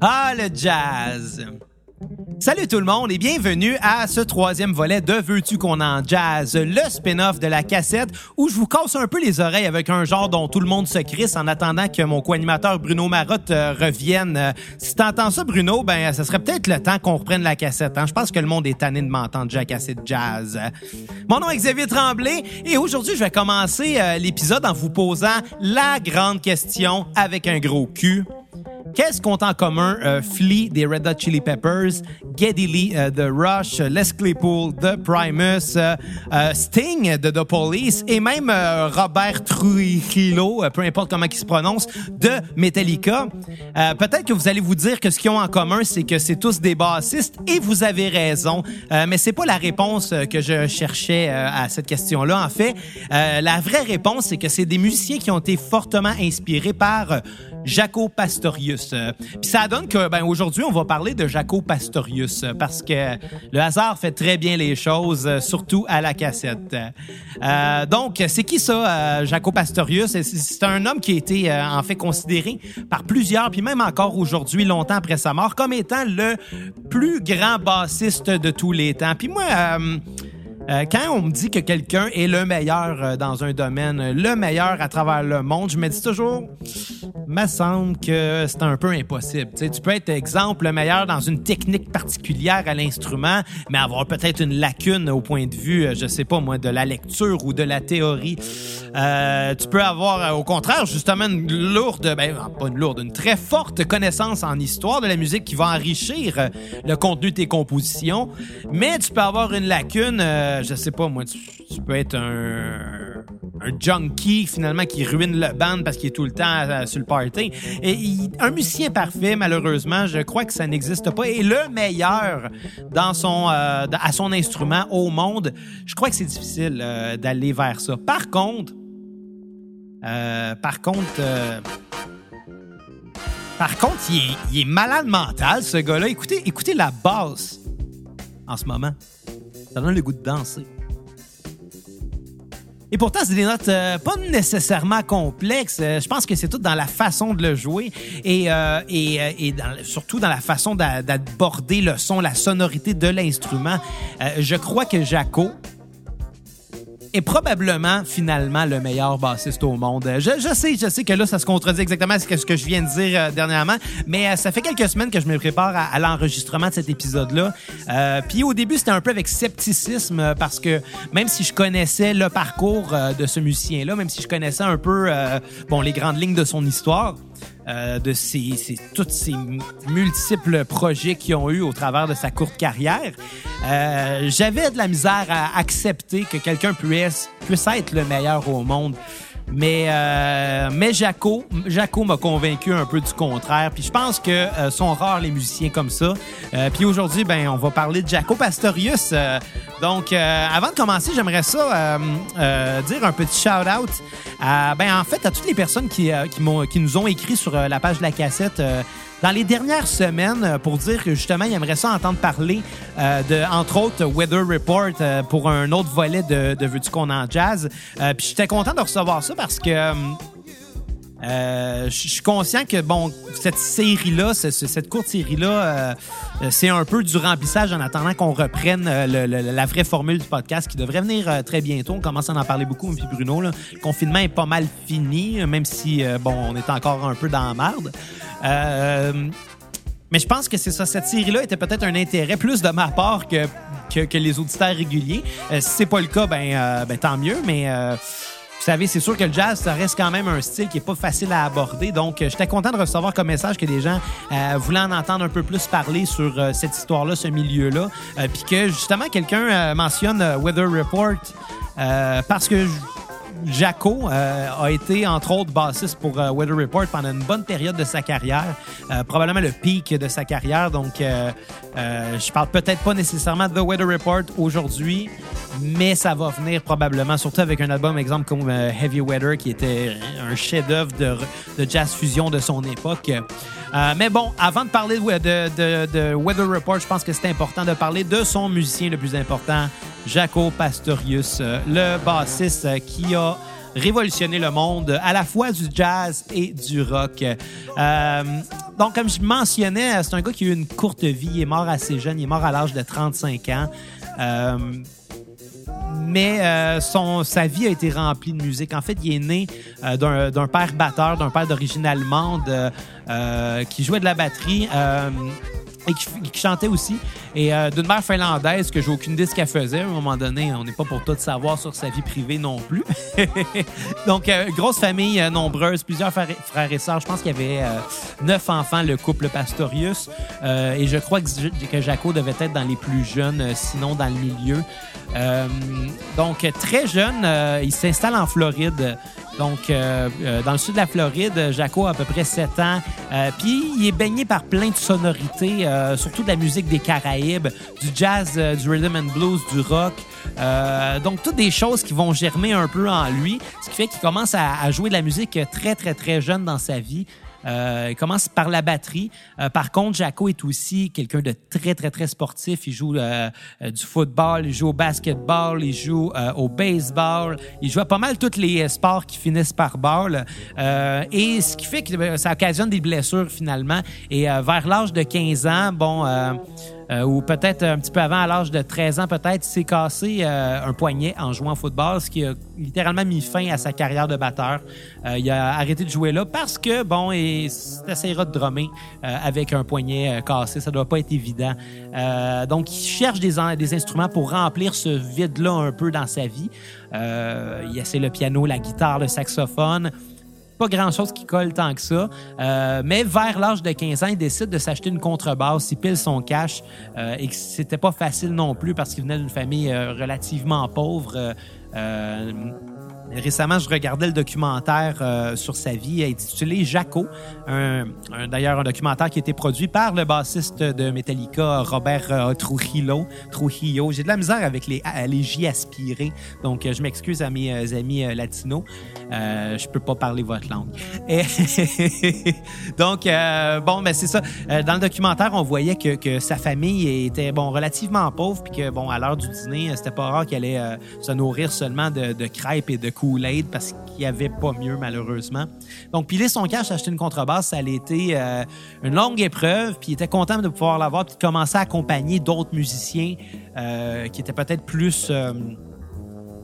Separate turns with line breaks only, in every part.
Ah, le jazz! Salut tout le monde et bienvenue à ce troisième volet de Veux-tu qu'on en jazz, le spin-off de la cassette où je vous casse un peu les oreilles avec un genre dont tout le monde se crisse en attendant que mon co-animateur Bruno Marotte euh, revienne. Euh, si t'entends ça, Bruno, ben ça serait peut-être le temps qu'on reprenne la cassette. Hein? Je pense que le monde est tanné de m'entendre jacasser de jazz. Mon nom est Xavier Tremblay et aujourd'hui je vais commencer euh, l'épisode en vous posant la grande question avec un gros cul. Qu'est-ce qu'ont en commun euh, Flea des Red Hot Chili Peppers, Geddy Lee euh, de Rush, Les Claypool de Primus, euh, euh, Sting de The Police et même euh, Robert Trujillo, euh, peu importe comment il se prononce, de Metallica? Euh, Peut-être que vous allez vous dire que ce qu'ils ont en commun, c'est que c'est tous des bassistes et vous avez raison, Euh, mais c'est pas la réponse euh, que je cherchais euh, à cette question-là. En fait, euh, la vraie réponse, c'est que c'est des musiciens qui ont été fortement inspirés par euh, Jaco Pastorius. Puis ça donne que ben aujourd'hui on va parler de Jaco Pastorius parce que le hasard fait très bien les choses, surtout à la cassette. Euh, donc c'est qui ça, euh, Jaco Pastorius? C'est- un homme qui a été euh, en fait considéré par plusieurs, puis même encore aujourd'hui, longtemps après sa mort, comme étant le plus grand bassiste de tous les temps. Puis moi. Euh, quand on me dit que quelqu'un est le meilleur euh, dans un domaine, euh, le meilleur à travers le monde, je me dis toujours, me semble que c'est un peu impossible. Tu peux être, exemple, le meilleur dans une technique particulière à l'instrument, mais avoir peut-être une lacune au point de vue, euh, je sais pas moi, de la lecture ou de la théorie. Euh, tu peux avoir, au contraire, justement, une lourde, ben, pas une lourde, une très forte connaissance en histoire de la musique qui va enrichir le contenu de tes compositions, mais tu peux avoir une lacune, euh, je sais pas moi, tu, peux être un, un junkie finalement qui ruine le band parce qu'il est tout le temps euh, sur le party. Un musicien parfait, malheureusement, je crois que ça n'existe pas. Et le meilleur dans son, euh, à son instrument au monde, je crois que c'est difficile euh, d'aller vers ça. Par contre, euh, par contre, euh, par contre, il est, il est malade mental, ce gars-là. Écoutez, écoutez la basse en ce moment. Ça donne le goût de danser. Et pourtant, c'est des notes euh, pas nécessairement complexes. Euh, je pense que c'est tout dans la façon de le jouer et, euh, surtout dans la façon d'a- d'aborder le son, la sonorité de l'instrument. Je crois que Jaco est probablement finalement le meilleur bassiste au monde. Euh, Je, sais, je sais que là, ça se contredit exactement avec ce que je viens de dire euh, dernièrement, mais euh, ça fait quelques semaines que je me prépare à, à l'enregistrement de cet épisode-là. Puis au début, c'était un peu avec scepticisme parce que même si je connaissais le parcours de ce musicien-là, même si je connaissais un peu bon les grandes lignes de son histoire, euh, de ses, ses- tous ces multiples projets qu'ils ont eu au travers de sa courte carrière, euh, j'avais de la misère à accepter que quelqu'un puisse, puisse être le meilleur au monde. Mais, euh, mais Jaco, Jaco m'a convaincu un peu du contraire. Puis je pense que euh, sont rares les musiciens comme ça. Euh, puis aujourd'hui, ben, on va parler de Jaco Pastorius. Euh, donc, euh, avant de commencer, j'aimerais ça dire un petit shout-out à, ben, en fait, à toutes les personnes qui, qui, qui nous ont écrit sur la page de la cassette. Dans les dernières semaines, euh, pour dire que justement, il aimerait ça entendre parler euh, de, entre autres, Weather Report euh, pour un autre volet de, de Veux-tu qu'on en jazz. Puis j'étais content de recevoir ça parce que euh, je suis conscient que bon, cette série-là, ce- ce- cette courte série-là, euh, c'est un peu du remplissage en attendant qu'on reprenne euh, la vraie formule du podcast qui devrait venir très bientôt. On commence à en parler beaucoup, puis Bruno. Le confinement est pas mal fini, même si bon, on est encore un peu dans la marde. Euh, mais je pense que c'est ça. Cette série-là était peut-être un intérêt plus de ma part que, que, les auditeurs réguliers. Si c'est pas le cas, ben, ben tant mieux. Mais vous savez, c'est sûr que le jazz, ça reste quand même un style qui est pas facile à aborder. Donc, euh, j'étais content de recevoir comme message que des gens euh, voulaient en entendre un peu plus parler sur euh, cette histoire-là, ce milieu-là. Puis que justement, quelqu'un mentionne Weather Report parce que Jaco euh, a été, entre autres, bassiste pour euh, Weather Report pendant une bonne période de sa carrière, euh, probablement le pic de sa carrière. Donc, je parle peut-être pas nécessairement de The Weather Report aujourd'hui, mais ça va venir probablement, surtout avec un album, exemple comme Heavy Weather, qui était un chef-d'œuvre de, jazz fusion de son époque. mais bon, avant de parler de, Weather Report, je pense que c'est important de parler de son musicien le plus important, Jaco Pastorius, le bassiste qui a révolutionné le monde à la fois du jazz et du rock. Euh, donc, comme je mentionnais, c'est un gars qui a eu une courte vie. Il est mort assez jeune. Il est mort à l'âge de 35 ans. Euh, mais euh, sa vie a été remplie de musique. En fait, il est né d'un père batteur, d'un père d'origine allemande qui jouait de la batterie et qui, chantait aussi. Et euh, d'une mère finlandaise que j'ai aucune idée ce qu'elle faisait. À un moment donné, on n'est pas pour tout savoir sur sa vie privée non plus. Donc, euh, grosse famille euh, nombreuse, plusieurs frères et sœurs. Je pense qu'il y avait neuf enfants, le couple Pastorius. et je crois que, que Jaco devait être dans les plus jeunes, sinon dans le milieu. donc, très jeune, il s'installe en Floride. Donc, euh, euh, dans le sud de la Floride, Jaco a à peu près 7 ans. Euh, puis, il est baigné par plein de sonorités, surtout de la musique des Caraïbes, du jazz, du rhythm and blues, du rock. donc, toutes des choses qui vont germer un peu en lui, ce qui fait qu'il commence à, jouer de la musique très, très, très jeune dans sa vie. Euh, il commence par la batterie. Euh, par contre, Jaco est aussi quelqu'un de très, très, très sportif. Il joue euh, du football, il joue au basketball, il joue au baseball. Il joue à pas mal tous les sports qui finissent par ball. et ce qui fait que ça occasionne des blessures finalement. Et vers l'âge de 15 ans, bon euh, ou peut-être un petit peu avant, à l'âge de 13 ans, peut-être, s'est cassé euh, un poignet en jouant au football, ce qui a littéralement mis fin à sa carrière de batteur. Euh, il a arrêté de jouer là parce que, bon, il essaiera de drummer avec un poignet cassé. Ça doit pas être évident. donc, il cherche des, des instruments pour remplir ce vide-là un peu dans sa vie. il essaie le piano, la guitare, le saxophone pas grand-chose qui colle tant que ça. Euh, mais vers l'âge de 15 ans, il décide de s'acheter une contrebasse, il pile son cash euh, et que c'était pas facile non plus parce qu'il venait d'une famille euh, relativement pauvre. Récemment, je regardais le documentaire euh, sur sa vie intitulé Jaco, d'ailleurs un documentaire qui a été produit par le bassiste de Metallica, Robert euh, Trujillo. Trujillo. J'ai de la misère avec les, les J aspirés, donc euh, je m'excuse à mes amis latinos. je peux pas parler votre langue. donc, bon, ben c'est ça. dans le documentaire, on voyait que, que, sa famille était bon relativement pauvre, puis que bon, à l'heure du dîner, c'était pas rare qu'elle allait se nourrir seulement de, de crêpes et de Parce qu'il n'y avait pas mieux, malheureusement. Donc, piler son cash, acheter une contrebasse, ça a été euh, une longue épreuve. Puis il était content de pouvoir l'avoir, puis de commencer à accompagner d'autres musiciens euh, qui étaient peut-être plus. Euh,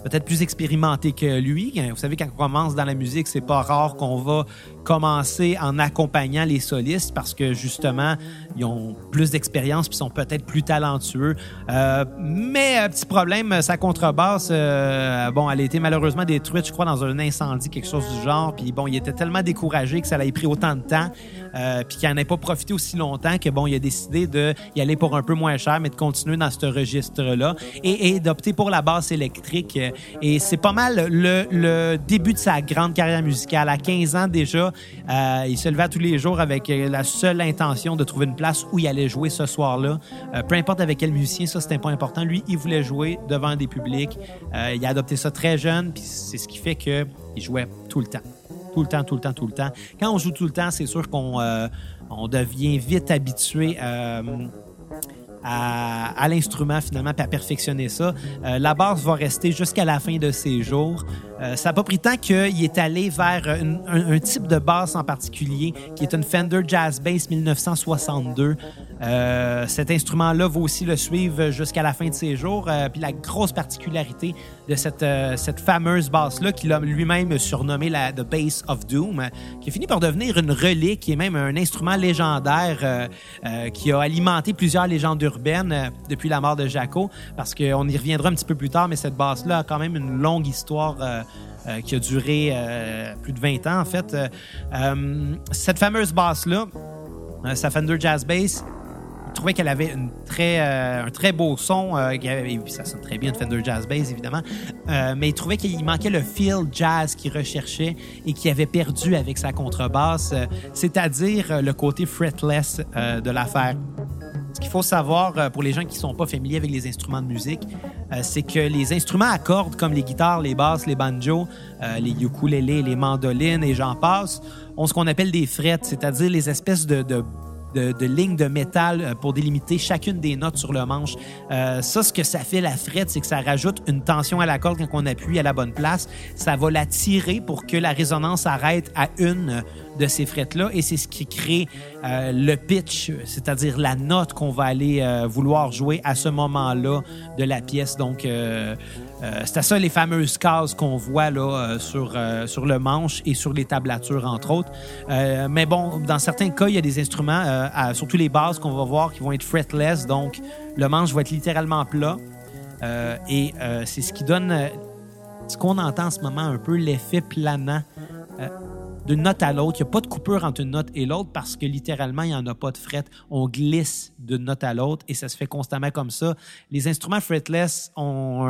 peut-être plus expérimentés que lui. Vous savez, quand on commence dans la musique, c'est pas rare qu'on va commencer en accompagnant les solistes parce que justement, ils ont plus d'expérience puis sont peut-être plus talentueux. Euh, mais euh, petit problème, sa contrebasse, euh, bon, elle a été malheureusement détruite, je crois, dans un incendie, quelque chose du genre. Puis bon, il était tellement découragé que ça l'a pris autant de temps, puis qu'il n'en ait pas profité aussi longtemps que bon, il a décidé de y aller pour un peu moins cher, mais de continuer dans ce registre-là et, et d'opter pour la basse électrique. Et c'est pas mal le début de sa grande carrière musicale. À 15 ans déjà, euh, il se levait tous les jours avec euh, la seule intention de trouver une place où il allait jouer ce soir-là. Euh, peu importe avec quel musicien, ça c'était pas important. Lui, il voulait jouer devant des publics. il a adopté ça très jeune, puis c'est ce qui fait qu'il jouait tout le temps. Tout le temps, tout le temps, tout le temps. Quand on joue tout le temps, c'est sûr qu'on on devient vite habitué à, l'instrument finalement, puis à perfectionner ça. Euh, la basse va rester jusqu'à la fin de ses jours. Euh, ça n'a pas pris tant qu'il est allé vers un, type de basse en particulier, qui est une Fender Jazz Bass 1962. Euh, cet instrument-là va aussi le suivre jusqu'à la fin de ses jours. puis la grosse particularité de cette, cette fameuse basse-là, qu'il a lui-même surnommé la The Bass of Doom, qui a fini par devenir une relique, est même un instrument légendaire qui a alimenté plusieurs légendes urbaine euh, depuis la mort de Jaco, parce qu'on y reviendra un petit peu plus tard, mais cette basse-là a quand même une longue histoire. Euh, euh, qui a duré plus de 20 ans, en fait. cette fameuse basse-là, sa Fender Jazz Bass, il trouvait qu'elle avait une très, un très beau son. ça sonne très bien, une Fender Jazz Bass, évidemment. mais il trouvait qu'il manquait le feel jazz qu'il recherchait et qu'il avait perdu avec sa contrebasse, c'est-à-dire le côté fretless de l'affaire. Ce qu'il faut savoir euh, pour les gens qui ne sont pas familiers avec les instruments de musique, euh, c'est que les instruments à cordes comme les guitares, les basses, les banjos, euh, les ukulélés, les mandolines et j'en passe, ont ce qu'on appelle des frettes, c'est-à-dire les espèces de, de de, lignes de métal euh, pour délimiter chacune des notes sur le manche. Euh, ça, ce que ça fait, la frette, c'est que ça rajoute une tension à la corde quand on appuie à la bonne place. Ça va la tirer pour que la résonance arrête à une de ces frettes-là et c'est ce qui crée euh, le pitch, c'est-à-dire la note qu'on va aller vouloir jouer à ce moment-là de la pièce. Donc, euh, C'était ça les fameuses cases qu'on voit là, euh, sur, euh, sur le manche et sur les tablatures, entre autres. mais bon, dans certains cas, il y a des instruments, surtout les bases qu'on va voir, qui vont être fretless. Donc, le manche va être littéralement plat. et c'est ce qui donne ce qu'on entend en ce moment, un peu l'effet planant d'une note à l'autre. Il n'y a pas de coupure entre une note et l'autre parce que littéralement, il n'y en a pas de fret. On glisse d'une note à l'autre et ça se fait constamment comme ça. Les instruments fretless ont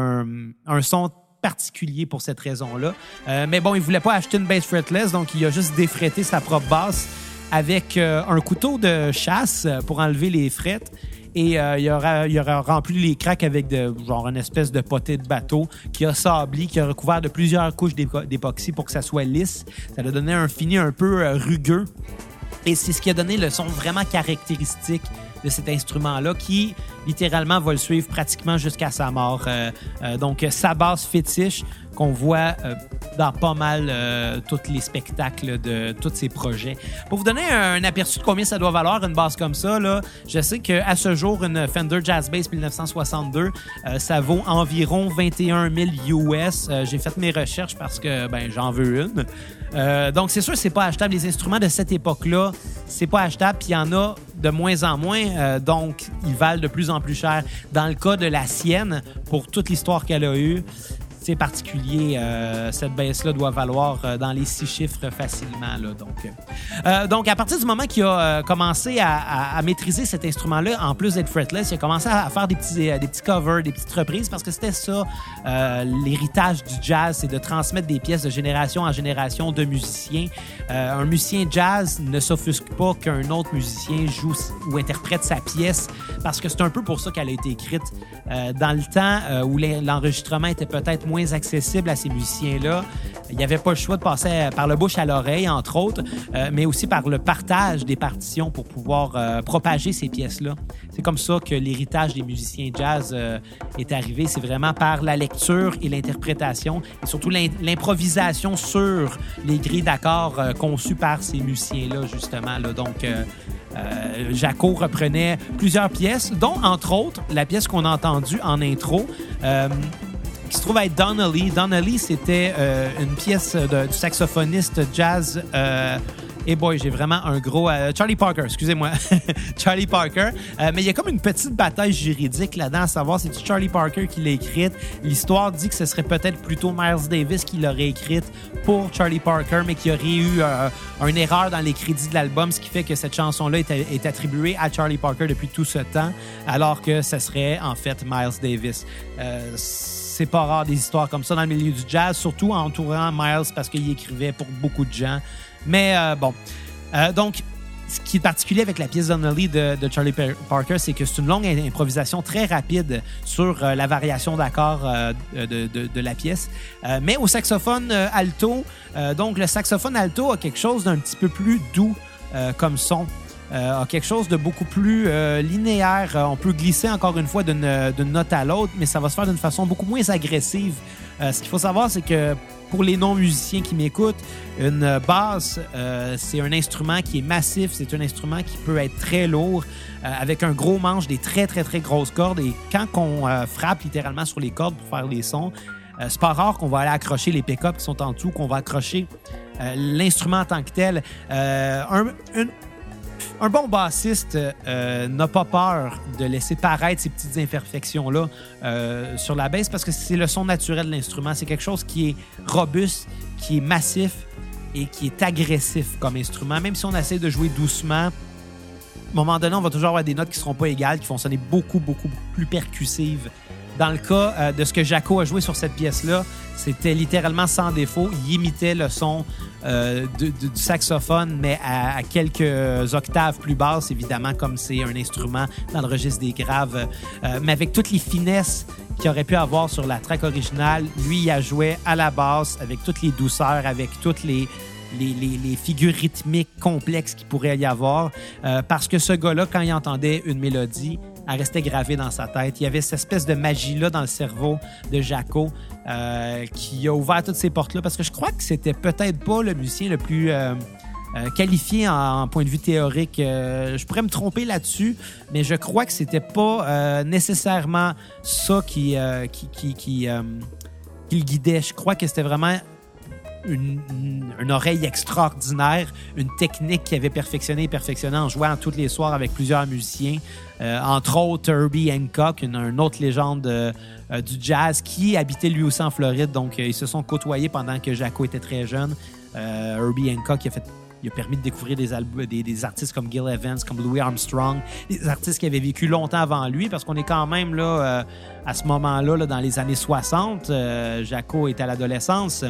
un, son particulier pour cette raison-là. Euh, mais bon, il voulait pas acheter une bass fretless, donc il a juste défrété sa propre basse avec euh, un couteau de chasse pour enlever les frettes et euh, il, aura, il aura rempli les craques avec genre une espèce de potée de bateau qui a sablé, qui a recouvert de plusieurs couches d'époxy pour que ça soit lisse. Ça a donné un fini un peu euh, rugueux. Et c'est ce qui a donné le son vraiment caractéristique de cet instrument-là qui, littéralement, va le suivre pratiquement jusqu'à sa mort. Euh, donc, sa basse fétiche, qu'on voit euh, dans pas mal euh, tous les spectacles de tous ces projets. Pour vous donner un, aperçu de combien ça doit valoir une basse comme ça, je sais qu'à ce jour, une Fender Jazz Bass 1962, euh, ça vaut environ 21 000 US. J'ai fait mes recherches parce que ben, j'en veux une. donc, c'est sûr c'est pas achetable. Les instruments de cette époque-là, c'est pas achetable. Puis il y en a de moins en moins. donc, ils valent de plus en plus cher. Dans le cas de la sienne, pour toute l'histoire qu'elle a eue, particulier. Euh, cette baisse-là doit valoir euh, dans les six chiffres facilement. Là, donc, euh, donc, à partir du moment qu'il a commencé à, maîtriser cet instrument-là, en plus d'être fretless, il a commencé à faire des petits, des petits covers, des petites reprises, parce que c'était ça, l'héritage du jazz, c'est de transmettre des pièces de génération en génération de musiciens. un musicien jazz ne s'offusque pas qu'un autre musicien joue ou interprète sa pièce, parce que c'est un peu pour ça qu'elle a été écrite. dans le temps où l'enregistrement était peut-être moins accessible à ces musiciens-là. Il n'y avait pas le choix de passer par le bouche à l'oreille, entre autres, euh, mais aussi par le partage des partitions pour pouvoir euh, propager ces pièces-là. C'est comme ça que l'héritage des musiciens jazz euh, est arrivé. C'est vraiment par la lecture et l'interprétation et surtout l'improvisation sur les grilles d'accords conçues par ces musiciens-là, justement. Donc, Jaco reprenait plusieurs pièces, dont entre autres la pièce qu'on a entendue en intro qui se trouve être Donnelly. Donnelly, c'était euh, une pièce du saxophoniste jazz. Euh, et boy, j'ai vraiment un gros. Euh, Charlie Parker, excusez-moi. Charlie Parker. mais il y a comme une petite bataille juridique là-dedans, à savoir c'est Charlie Parker qui l'a écrite? L'histoire dit que ce serait peut-être plutôt Miles Davis qui l'aurait écrite pour Charlie Parker, mais qu'il aurait eu une erreur dans les crédits de l'album, ce qui fait que cette chanson-là est, est, attribuée à Charlie Parker depuis tout ce temps, alors que ce serait en fait Miles Davis c'est pas rare des histoires comme ça dans le milieu du jazz, surtout en entourant Miles parce qu'il écrivait pour beaucoup de gens. Mais euh, bon. Euh, donc, ce qui est particulier avec la pièce Donnelly de, de Charlie Parker, c'est que c'est une longue improvisation très rapide sur euh, la variation d'accord de, la pièce. mais au saxophone alto, donc le saxophone alto a quelque chose d'un petit peu plus doux comme son. Euh, a quelque chose de beaucoup plus euh, linéaire. Euh, on peut glisser encore une fois d'une note à l'autre, mais ça va se faire d'une façon beaucoup moins agressive. ce qu'il faut savoir, c'est que pour les non-musiciens qui m'écoutent, une basse, c'est un instrument qui est massif, c'est un instrument qui peut être très lourd, avec un gros manche, des très, très, très grosses cordes. Et quand on frappe littéralement sur les cordes pour faire les sons, c'est pas rare qu'on va aller accrocher les pick qui sont en dessous, qu'on va accrocher l'instrument en tant que tel. Un, une, un bon bassiste euh, n'a pas peur de laisser paraître ces petites imperfections-là euh, sur la basse parce que c'est le son naturel de l'instrument. C'est quelque chose qui est robuste, qui est massif et qui est agressif comme instrument. Même si on essaie de jouer doucement, à un moment donné, on va toujours avoir des notes qui ne seront pas égales, qui vont sonner beaucoup, beaucoup plus percussives Dans le cas euh, de ce que Jaco a joué sur cette pièce-là, c'était littéralement sans défaut. Il imitait le son euh, du saxophone, mais à, quelques octaves plus basses, évidemment, comme c'est un instrument dans le registre des graves. Euh, mais avec toutes les finesses qu'il aurait pu avoir sur la track originale, lui, il a joué à la basse avec toutes les douceurs, avec toutes les, figures rythmiques complexes qu'il pourrait y avoir. Parce que ce gars-là, quand il entendait une mélodie, elle restait gravée dans sa tête. Il y avait cette espèce de magie-là dans le cerveau de Jaco euh, qui a ouvert toutes ces portes-là. Parce que je crois que c'était peut-être pas le musicien le plus euh, qualifié en, point de vue théorique. je pourrais me tromper là-dessus, mais je crois que c'était pas nécessairement ça qui, qui, qui, qui le guidait. Je crois que c'était vraiment une, oreille extraordinaire, une technique qu'il avait perfectionnée et perfectionnée en jouant tous les soirs avec plusieurs musiciens, euh, entre autres Herbie Hancock, une, autre légende euh, euh, du jazz qui habitait lui aussi en Floride. Donc, ils se sont côtoyés pendant que Jaco était très jeune. Herbie Hancock a il a permis de découvrir des, des, artistes comme Gil Evans, comme Louis Armstrong, des artistes qui avaient vécu longtemps avant lui, parce qu'on est quand même là, à ce moment-là, là, dans les années 60. Jaco est à l'adolescence.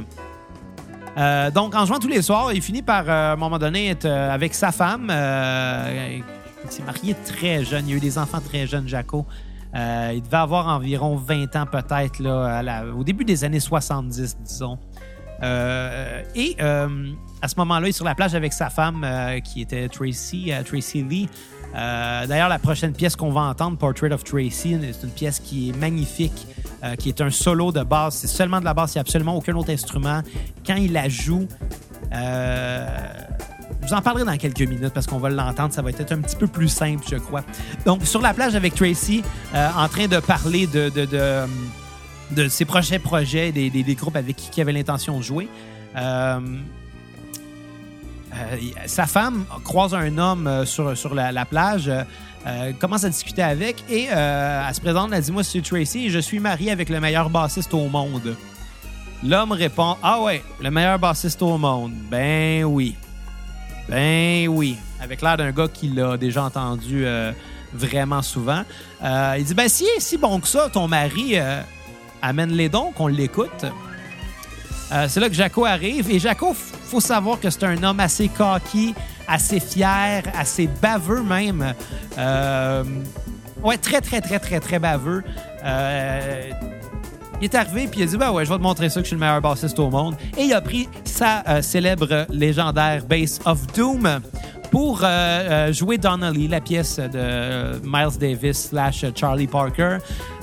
Euh, donc, en jouant tous les soirs, il finit par, euh, à un moment donné, être euh, avec sa femme. il s'est marié très jeune. Il a eu des enfants très jeunes, Jaco. il devait avoir environ 20 ans peut-être là, au début des années 70, disons. et à ce moment-là, il est sur la plage avec sa femme qui était Tracy, Tracy Lee. D'ailleurs, la prochaine pièce qu'on va entendre, Portrait of Tracy, c'est une pièce qui est magnifique. Euh, qui est un solo de basse. C'est seulement de la basse, il n'y a absolument aucun autre instrument. Quand il la joue, euh, je vous en parlerai dans quelques minutes parce qu'on va l'entendre. Ça va être un petit peu plus simple, je crois. Donc, sur la plage avec Tracy, euh, en train de parler de, de, ses prochains projets, des, des, groupes avec qui il avait l'intention de jouer. sa femme croise un homme sur, sur la plage. Euh, commence à discuter avec et euh, elle se présente, elle dit Moi, c'est Tracy je suis marié avec le meilleur bassiste au monde. L'homme répond Ah ouais, le meilleur bassiste au monde. Ben oui. Ben oui. Avec l'air d'un gars qui l'a déjà entendu euh, vraiment souvent. il dit Ben si, si bon que ça, ton mari, amène-les donc, on l'écoute. c'est là que Jaco arrive. Et Jaco, faut savoir que c'est un homme assez cocky, assez fier, assez baveux même. Euh, ouais, très, très, très, très, très baveux. Euh, il est arrivé puis il a dit ben ouais, je vais te montrer ça que je suis le meilleur bassiste au monde. Et il a pris sa euh, célèbre légendaire Bass of Doom pour jouer Donnelly, la pièce de Miles Davis slash Charlie Parker.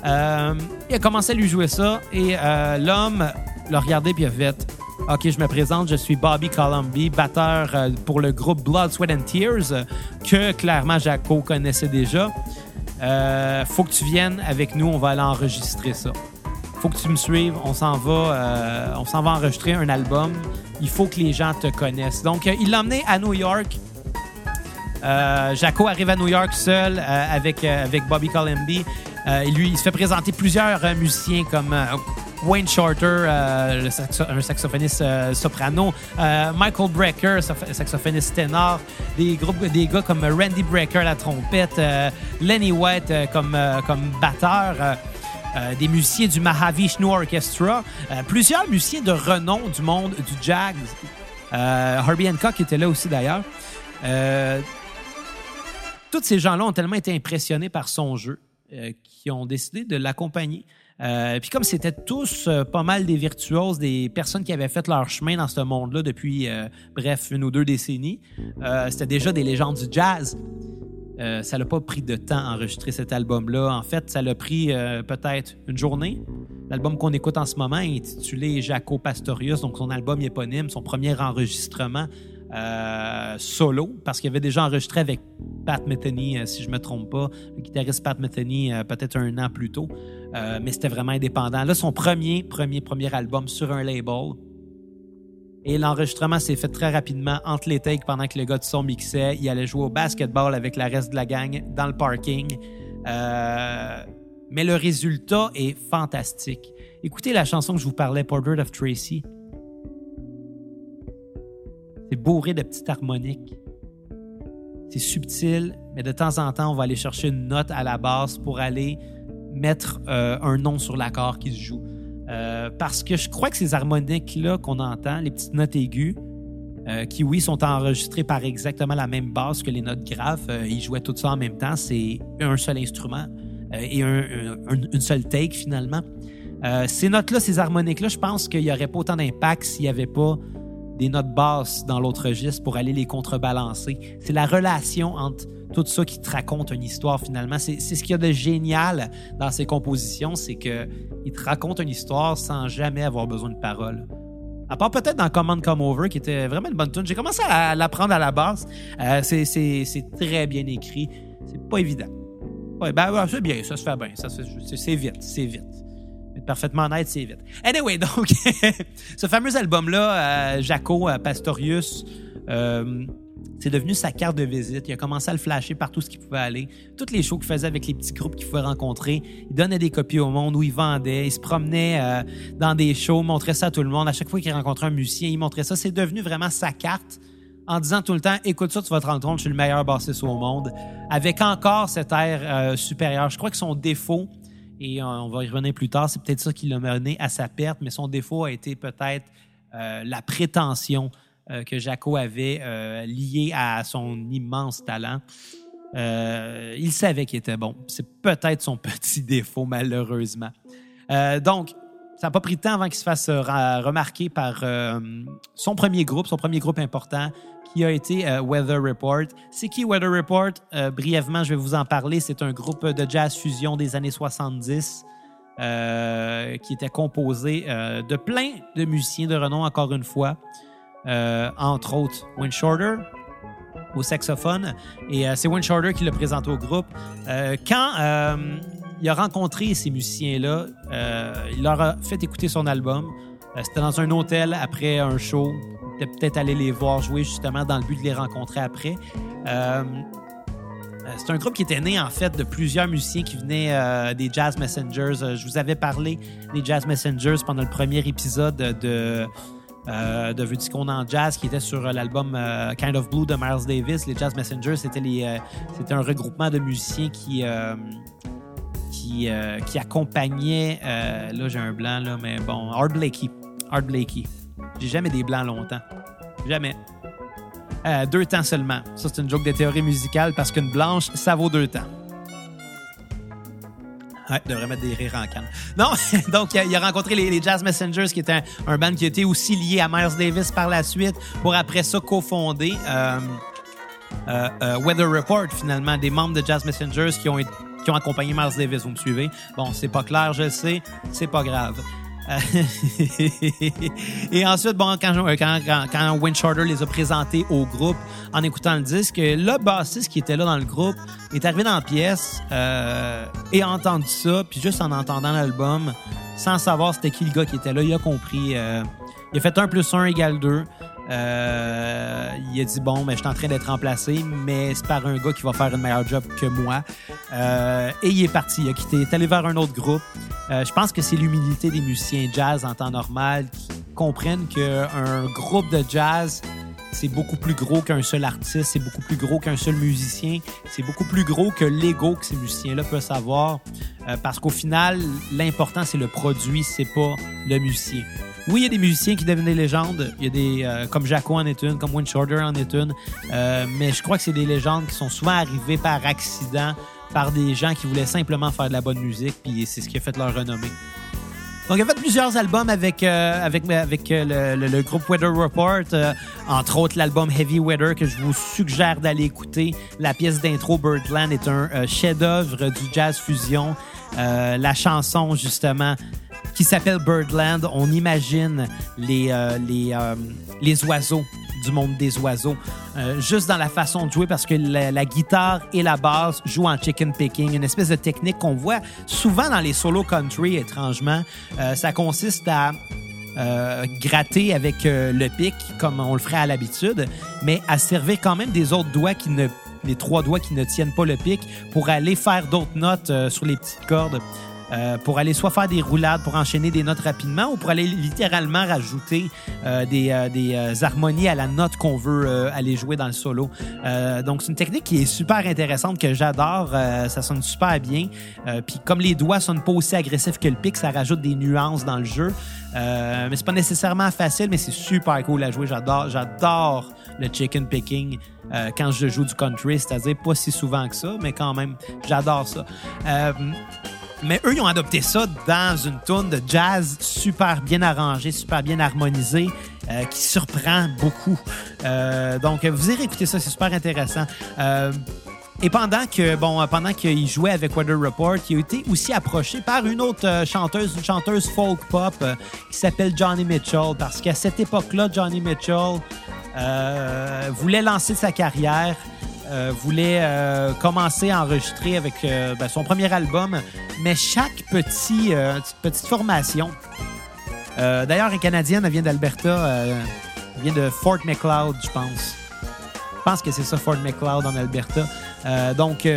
il a commencé à lui jouer ça et l'homme l'a regardé puis a fait OK, je me présente, je suis Bobby Colomby, batteur euh, pour le groupe Blood, Sweat and Tears, que clairement Jaco connaissait déjà. Euh, faut que tu viennes avec nous, on va aller enregistrer ça. Faut que tu me suives, on s'en va, euh, on s'en va enregistrer un album. Il faut que les gens te connaissent. Donc, il l'a emmené à New York. Jaco arrive à New York seul avec, avec Bobby Colomby. lui, il se fait présenter plusieurs musiciens comme Wayne Shorter, euh, un saxophoniste euh, soprano, euh, Michael Brecker, saxophoniste ténor, des groupes, des gars comme Randy Brecker à la trompette, Lenny White comme, comme batteur. des musiciens du Mahavishnu Orchestra, plusieurs musiciens de renom du monde du jazz. Herbie Hancock était là aussi d'ailleurs. tous ces gens-là ont tellement été impressionnés par son jeu qu'ils ont décidé de l'accompagner euh, puis comme c'était tous euh, pas mal des virtuoses, des personnes qui avaient fait leur chemin dans ce monde-là depuis, euh, bref, une ou deux décennies, c'était déjà des légendes du jazz. ça l'a pas pris de temps à enregistrer cet album-là. En fait, ça l'a pris peut-être une journée. L'album qu'on écoute en ce moment est intitulé Jaco Pastorius, donc son album éponyme, son premier enregistrement. solo, parce qu'il avait déjà enregistré avec Pat Metheny, si je me trompe pas, le guitariste Pat Metheny, peut-être un an plus tôt. Euh, mais c'était vraiment indépendant. Là, son premier, premier, premier album sur un label. Et l'enregistrement s'est fait très rapidement entre les takes pendant que le gars de son mixait. Il allait jouer au basketball avec la reste de la gang dans le parking. Euh, mais le résultat est fantastique. Écoutez la chanson que je vous parlais, Portrait of Tracy. C'est bourré de petites harmoniques. C'est subtil, mais de temps en temps, on va aller chercher une note à la basse pour aller mettre euh, un nom sur l'accord qui se joue. Euh, parce que je crois que ces harmoniques-là qu'on entend, les petites notes aiguës, euh, qui, oui, sont enregistrées par exactement la même base que les notes graves, ils jouaient tout ça en même temps. C'est un seul instrument et une seule take, finalement. ces notes-là, ces harmoniques-là, je pense qu'il n'y aurait pas autant d'impact s'il n'y avait pas des notes basses dans l'autre registre pour aller les contrebalancer. C'est la relation entre tout ça qui te raconte une histoire finalement. C'est ce qu'il y a de génial dans ces compositions, c'est qu'il te raconte une histoire sans jamais avoir besoin de paroles. À part peut-être dans Command Come Over, qui était vraiment une bonne tune. J'ai commencé à l'apprendre à la base. Euh, c'est très bien écrit. C'est pas évident. Ouais, ben, c'est bien, ça se fait bien. C'est vite, c'est vite. Parfaitement honnête, c'est vite. Anyway, donc, ce fameux album-là, euh, Jaco euh, Pastorius, euh, c'est devenu sa carte de visite. Il a commencé à le flasher partout ce qu'il pouvait aller. Toutes les shows qu'il faisait avec les petits groupes qu'il pouvait rencontrer. Il donnait des copies au monde où il vendait. Il se promenait dans des shows, montrait ça à tout le monde. À chaque fois qu'il rencontrait un musicien, il montrait ça. C'est devenu vraiment sa carte en disant tout le temps écoute ça, tu vas te rendre compte, je suis le meilleur bassiste au monde. Avec encore cet air supérieur. Je crois que son défaut, et on va y revenir plus tard, c'est peut-être ça qui l'a mené à sa perte, mais son défaut a été peut-être euh, la prétention euh, que Jaco avait euh, lié à son immense talent. Euh, il savait qu'il était bon. C'est peut-être son petit défaut, malheureusement. donc, ça n'a pas pris de temps avant qu'il se fasse remarquer par son premier groupe, son premier groupe important, qui a été Weather Report. C'est qui Weather Report? brièvement, je vais vous en parler. C'est un groupe de jazz fusion des années 70 qui était composé de plein de musiciens de renom, encore une fois. Euh, entre autres Win Shorter au saxophone. Et euh, c'est Win Shorter qui l'a présenté au groupe. Euh, quand il a rencontré ces musiciens-là, il leur a fait écouter son album. C'était dans un hôtel après un show. Il peut-être aller les voir jouer justement dans le but de les rencontrer après. c'est un groupe qui était né en fait de plusieurs musiciens qui venaient des Jazz Messengers. je vous avais parlé des Jazz Messengers pendant le premier épisode de euh, de en jazz qui était sur euh, l'album euh, Kind of Blue de Miles Davis. Les Jazz Messengers, c'était un regroupement de musiciens qui qui, qui accompagnaient là j'ai un blanc là mais bon Art Blakey. Art Blakey. J'ai jamais des blancs longtemps. Jamais. deux temps seulement. Ça, c'est une joke de théorie musicale parce qu'une blanche, ça vaut deux temps. Ouais, devrait mettre des rires en canne. Non, donc il a, rencontré les, Jazz Messengers, qui était un, band qui était aussi lié à Miles Davis par la suite, pour après ça cofonder euh, euh, euh, Weather Report, finalement, des membres de Jazz Messengers qui ont, qui ont accompagné Miles Davis. Vous me suivez? Bon, c'est pas clair, je sais, c'est pas grave. et ensuite, bon, quand, quand, quand, Win Shorter les a présentés au groupe en écoutant le disque, le bassiste qui était là dans le groupe est arrivé dans la pièce euh, et a entendu ça, puis juste en entendant l'album, sans savoir c'était qui le gars qui était là, il a compris. Euh, il a fait 1 plus 1 égale 2. Euh, il a dit bon, mais je suis en train d'être remplacé, mais c'est par un gars qui va faire un meilleur job que moi. Euh, et il est parti, il a quitté, il est allé vers un autre groupe. Euh, je pense que c'est l'humilité des musiciens jazz en temps normal qui comprennent qu'un groupe de jazz c'est beaucoup plus gros qu'un seul artiste, c'est beaucoup plus gros qu'un seul musicien, c'est beaucoup plus gros que l'ego que ces musiciens-là peuvent avoir. parce qu'au final, l'important, c'est le produit, c'est pas le musicien. Oui, il y a des musiciens qui deviennent des légendes. Il y a des euh, comme Jaco en est une, comme Shorter en est une. Euh, mais je crois que c'est des légendes qui sont souvent arrivées par accident, par des gens qui voulaient simplement faire de la bonne musique, puis c'est ce qui a fait leur renommée. Donc, il a fait plusieurs albums avec, euh, avec, avec le, groupe Weather Report, entre autres l'album Heavy Weather que je vous suggère d'aller écouter. La pièce d'intro Birdland est un chef-d'œuvre du jazz fusion. La chanson, justement, qui s'appelle Birdland. On imagine les, euh, les, euh, les oiseaux du monde des oiseaux, euh, juste dans la façon de jouer parce que la, guitare et la basse jouent en chicken picking, une espèce de technique qu'on voit souvent dans les solo country, étrangement. ça consiste à gratter avec le pic comme on le ferait à l'habitude, mais à servir quand même des autres doigts qui ne les trois doigts qui ne tiennent pas le pic pour aller faire d'autres notes sur les petites cordes. Euh, pour aller soit faire des roulades pour enchaîner des notes rapidement ou pour aller littéralement rajouter euh, des, euh, des harmonies à la note qu'on veut aller jouer dans le solo. donc, c'est une technique qui est super intéressante que j'adore. ça sonne super bien. Puis, comme les doigts sonnent pas aussi agressifs que le pic, ça rajoute des nuances dans le jeu. mais c'est pas nécessairement facile, mais c'est super cool à jouer. J'adore, j'adore le chicken picking quand je joue du country, c'est-à-dire pas si souvent que ça, mais quand même, j'adore ça. Mais eux, ils ont adopté ça dans une tune de jazz super bien arrangée, super bien harmonisée, euh, qui surprend beaucoup. Euh, donc, vous irez écouter ça, c'est super intéressant. Euh, et pendant que bon, pendant jouait avec Weather Report, il a été aussi approché par une autre chanteuse, une chanteuse folk pop qui s'appelle Johnny Mitchell, parce qu'à cette époque-là, Johnny Mitchell voulait lancer sa carrière. Euh, voulait euh, commencer à enregistrer avec euh, ben, son premier album, mais chaque petit, petite formation. D'ailleurs, une Canadienne, elle vient d'Alberta, elle vient de Fort McLeod, je pense. Je pense que c'est ça, Fort McLeod en Alberta. donc,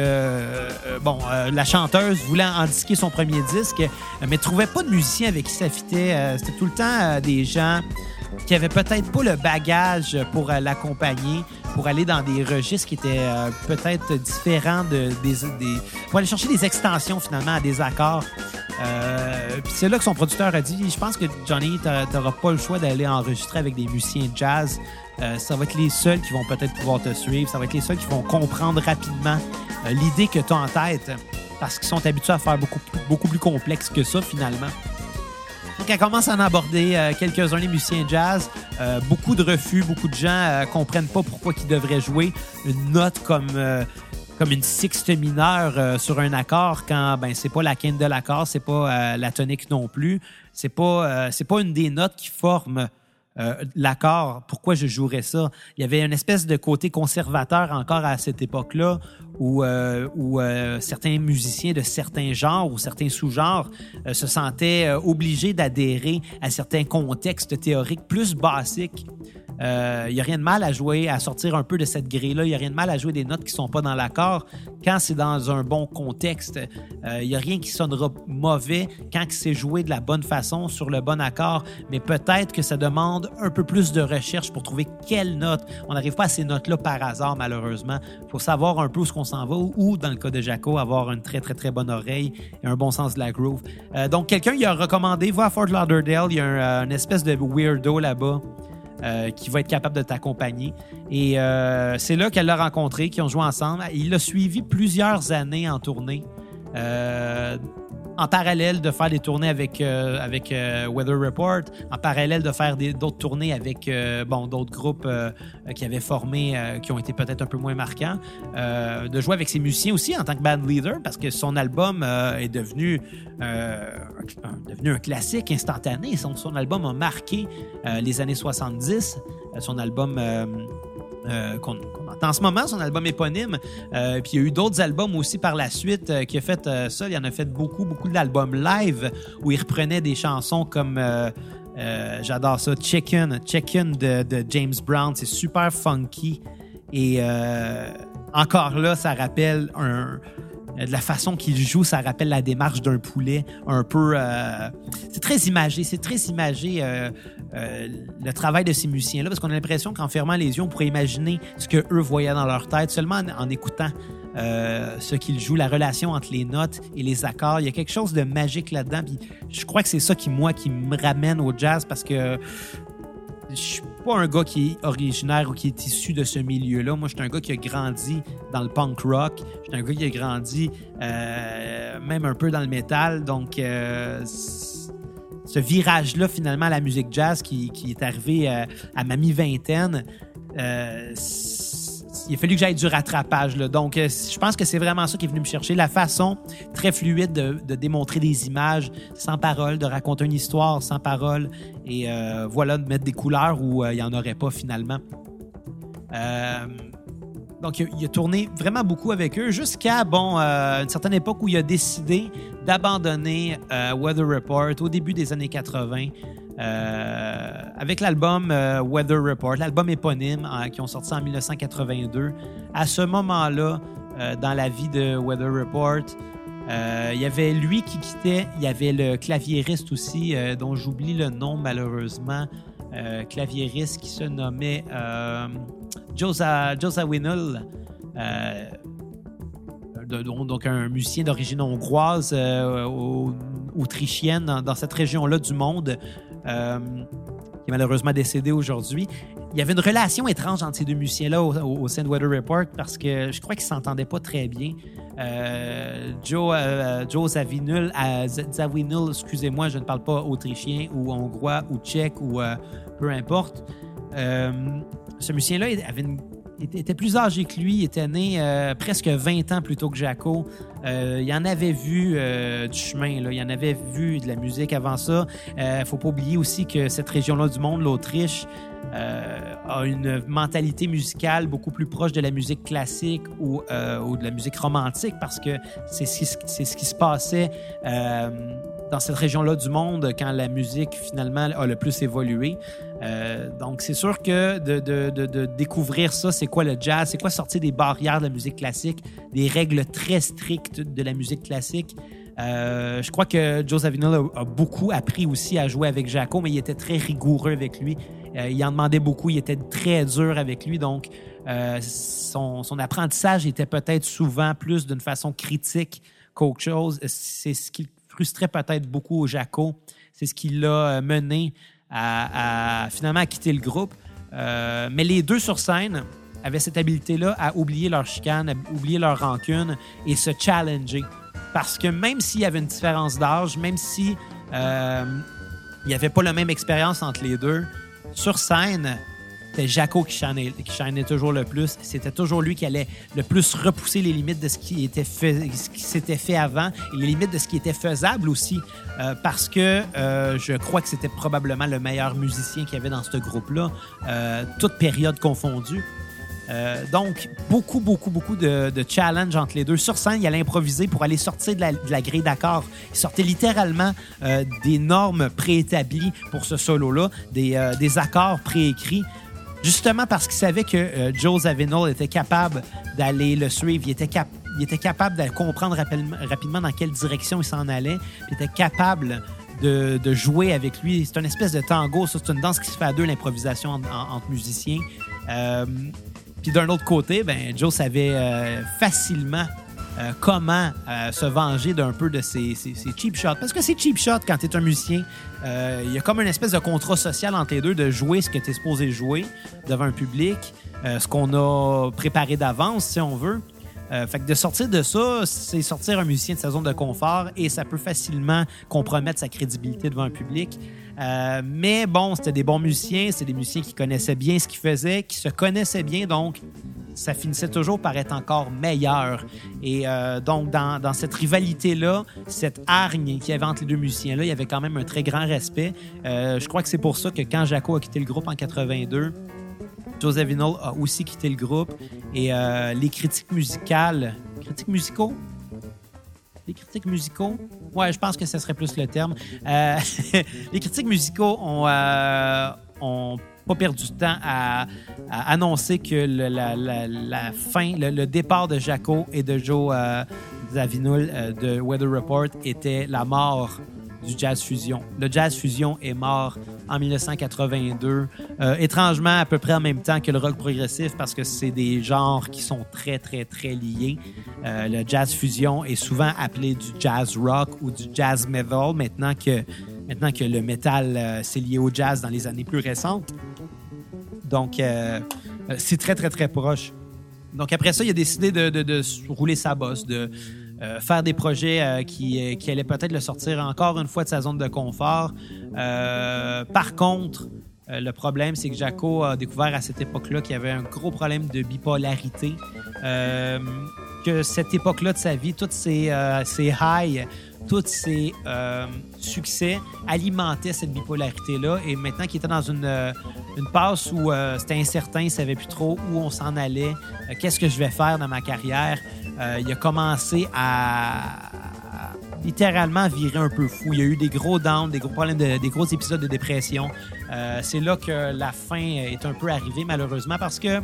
bon, la chanteuse voulait indiquer son premier disque, mais trouvait pas de musicien avec qui ça fitait. C'était tout le temps des gens qui avaient peut-être pas le bagage pour l'accompagner pour aller dans des registres qui étaient euh, peut-être différents de, des, pour aller chercher des extensions finalement à des accords. Euh, puis c'est là que son producteur a dit Je pense que Johnny, tu n'auras pas le choix d'aller enregistrer avec des musiciens jazz. Euh, ça va être les seuls qui vont peut-être pouvoir te suivre. Ça va être les seuls qui vont comprendre rapidement l'idée que tu as en tête parce qu'ils sont habitués à faire beaucoup, beaucoup plus complexe que ça finalement. Donc, elle commence à en aborder euh, quelques-uns des musiciens jazz. Euh, beaucoup de refus, beaucoup de gens euh, comprennent pas pourquoi ils devraient jouer une note comme, comme une sixte mineure sur un accord quand ben c'est pas la quinte de l'accord, c'est pas la tonique non plus. C'est pas, c'est pas une des notes qui forment euh, l'accord, pourquoi je jouerais ça? Il y avait une espèce de côté conservateur encore à cette époque-là où, euh, où euh, certains musiciens de certains genres ou certains sous-genres se sentaient obligés d'adhérer à certains contextes théoriques plus basiques il euh, n'y a rien de mal à jouer, à sortir un peu de cette grille-là. Il n'y a rien de mal à jouer des notes qui sont pas dans l'accord quand c'est dans un bon contexte. Il euh, n'y a rien qui sonnera mauvais quand c'est joué de la bonne façon, sur le bon accord. Mais peut-être que ça demande un peu plus de recherche pour trouver quelle note. On n'arrive pas à ces notes-là par hasard, malheureusement. Il faut savoir un peu où ce qu'on s'en va ou, dans le cas de Jaco, avoir une très, très, très bonne oreille et un bon sens de la groove. Euh, donc, quelqu'un il a recommandé, va à Fort Lauderdale, il y a une espèce de weirdo là-bas. Euh, qui va être capable de t'accompagner. Et euh, c'est là qu'elle l'a rencontré, qu'ils ont joué ensemble. Il l'a suivi plusieurs années en tournée. En parallèle de faire des tournées avec, euh, avec euh, Weather Report, en parallèle de faire d'autres tournées avec euh, bon, d'autres groupes qui avaient formé, qui ont été peut-être un peu moins marquants, de jouer avec ses musiciens aussi en tant que band leader, parce que son album est devenu, devenu un classique instantané. Son, son album a marqué les années 70. Son album euh, qu'on entend en ce moment, son album éponyme. Euh, puis il y a eu d'autres albums aussi par la suite euh, qui a fait ça. Il en a fait beaucoup, beaucoup d'albums live où il reprenait des chansons comme j'adore ça, Chicken, Chicken de, James Brown. C'est super funky. Et encore là, ça rappelle un, de la façon qu'il joue, ça rappelle la démarche d'un poulet, un peu. Euh, c'est très imagé, c'est très imagé euh, le travail de ces musiciens-là, parce qu'on a l'impression qu'en fermant les yeux, on pourrait imaginer ce que eux voyaient dans leur tête seulement en, écoutant ce qu'ils jouent, la relation entre les notes et les accords. Il y a quelque chose de magique là-dedans. Je crois que c'est ça qui moi qui me ramène au jazz parce que je suis pas un gars qui est originaire ou qui est issu de ce milieu-là. Moi, je suis un gars qui a grandi dans le punk rock. Je suis un gars qui a grandi euh, même un peu dans le métal. Donc, euh, ce virage-là, finalement, à la musique jazz qui, est arrivé euh, à ma mi-vingtaine, il a fallu que j'aille du rattrapage. Là. Donc, euh, je pense que c'est vraiment ça qui est venu me chercher. La façon très fluide de, démontrer des images sans parole, de raconter une histoire sans parole et euh, voilà, de mettre des couleurs où euh, il n'y en aurait pas finalement. Donc, il a, tourné vraiment beaucoup avec eux jusqu'à, bon, une certaine époque où il a décidé d'abandonner Weather Report au début des années 80. Euh, avec l'album euh, Weather Report, l'album éponyme hein, qui ont sorti en 1982. À ce moment-là, euh, dans la vie de Weather Report, il y avait lui qui quittait. Il y avait le claviériste aussi, dont j'oublie le nom malheureusement. Claviériste qui se nommait Josa, Josa Winnell donc un musicien d'origine hongroise, euh, autrichienne, dans, cette région-là du monde, euh, est malheureusement décédé aujourd'hui. Il y avait une relation étrange entre ces deux musiciens-là au, au, Weather Report parce que je crois qu'ils ne s'entendaient pas très bien. Euh, Joe, Joe Zawinul, Zawinul, excusez-moi, je ne parle pas autrichien ou hongrois ou tchèque ou peu importe. ce musicien-là avait une il était plus âgé que lui. Il était né euh, presque 20 ans plus tôt que Jaco. Euh, il en avait vu euh, du chemin, là. il en avait vu de la musique avant ça. Il ne faut pas oublier aussi que cette région-là du monde, l'Autriche, a une mentalité musicale beaucoup plus proche de la musique classique ou de la musique romantique parce que c'est ce qui se passait dans cette région-là du monde quand la musique finalement a le plus évolué. Euh, donc, c'est sûr que de, de, de, découvrir ça, c'est quoi le jazz, c'est quoi sortir des barrières de la musique classique, des règles très strictes de la musique classique? Euh, je crois que Joe Zawinul a, beaucoup appris aussi à jouer avec Jaco, mais il était très rigoureux avec lui. Euh, il en demandait beaucoup, il était très dur avec lui. Donc, son, son, apprentissage était peut-être souvent plus d'une façon critique qu'autre chose. C'est ce qui frustrait peut-être beaucoup Jaco. C'est ce qui l'a mené à, finalement à quitter le groupe. Euh, mais les deux sur scène avaient cette habileté-là à oublier leur chicane, à oublier leur rancune et se challenger. Parce que même s'il y avait une différence d'âge, même si euh, n'y avait pas la même expérience entre les deux, sur scène, c'était Jaco qui qui toujours le plus. C'était toujours lui qui allait le plus repousser les limites de ce qui était fait, ce qui s'était fait avant et les limites de ce qui était faisable aussi, euh, parce que euh, je crois que c'était probablement le meilleur musicien qu'il y avait dans ce groupe-là, euh, toute période confondue. donc, beaucoup, beaucoup, beaucoup de, challenges entre les deux. Sur scène, il allait improviser pour aller sortir de la, grille d'accords. Il sortait littéralement des normes préétablies pour ce solo-là, des accords préécrits justement parce qu'il savait que euh, Joe Zawinul était capable d'aller le suivre, il était, capable de comprendre rapidement dans quelle direction il s'en allait, il était capable de, jouer avec lui. C'est une espèce de tango, c'est une danse qui se fait à deux, l'improvisation entre musiciens. Euh, puis d'un autre côté, ben, Joe savait euh, facilement euh, comment euh, se venger d'un peu de ces, cheap shots. Parce que c'est cheap shot quand tu es un musicien. Euh, il y a comme une espèce de contrat social entre les deux de jouer ce que tu es supposé jouer devant un public, ce qu'on a préparé d'avance, si on veut. fait que de sortir de ça, c'est sortir un musicien de sa zone de confort et ça peut facilement compromettre sa crédibilité devant un public. Mais bon, c'était des bons musiciens, c'est des musiciens qui connaissaient bien ce qu'ils faisaient, qui se connaissaient bien, donc ça finissait toujours par être encore meilleur. Et euh, donc, dans, cette rivalité-là, cette hargne qu'il y avait entre les deux musiciens-là, il y avait quand même un très grand respect. Euh, je crois que c'est pour ça que quand Jaco a quitté le groupe en 82, Joseph Vinol a aussi quitté le groupe. Et euh, les critiques musicales, critiques musicaux, les critiques musicaux, ouais, je pense que ce serait plus le terme. les critiques musicaux ont, ont pas perdu de temps à, annoncer que la, fin, le, départ de Jaco et de Joe euh, Zawinul euh, de Weather Report était la mort du jazz fusion. Le jazz fusion est mort en 1982, euh, étrangement à peu près en même temps que le rock progressif parce que c'est des genres qui sont très très très liés. le jazz fusion est souvent appelé du jazz rock ou du jazz metal maintenant que maintenant que le métal s'est lié au jazz dans les années plus récentes. Donc, euh, euh, c'est très, très, très proche. Donc, après ça, il a décidé de, rouler sa bosse, de euh, faire des projets qui, qui allaient peut-être le sortir encore une fois de sa zone de confort. par contre, le problème, c'est que Jaco a découvert à cette époque-là qu'il y avait un gros problème de bipolarité. que cette époque-là de sa vie, toutes ces, ces highs tous ses euh, succès alimentaient cette bipolarité-là. Et maintenant qu'il était dans une, euh, une passe où euh, c'était incertain, il ne savait plus trop où on s'en allait, qu'est-ce que je vais faire dans ma carrière, il a commencé à, littéralement virer un peu fou. Il y a eu des gros downs, des gros problèmes, des gros épisodes de dépression. C'est là que la fin est un peu arrivée, malheureusement, parce que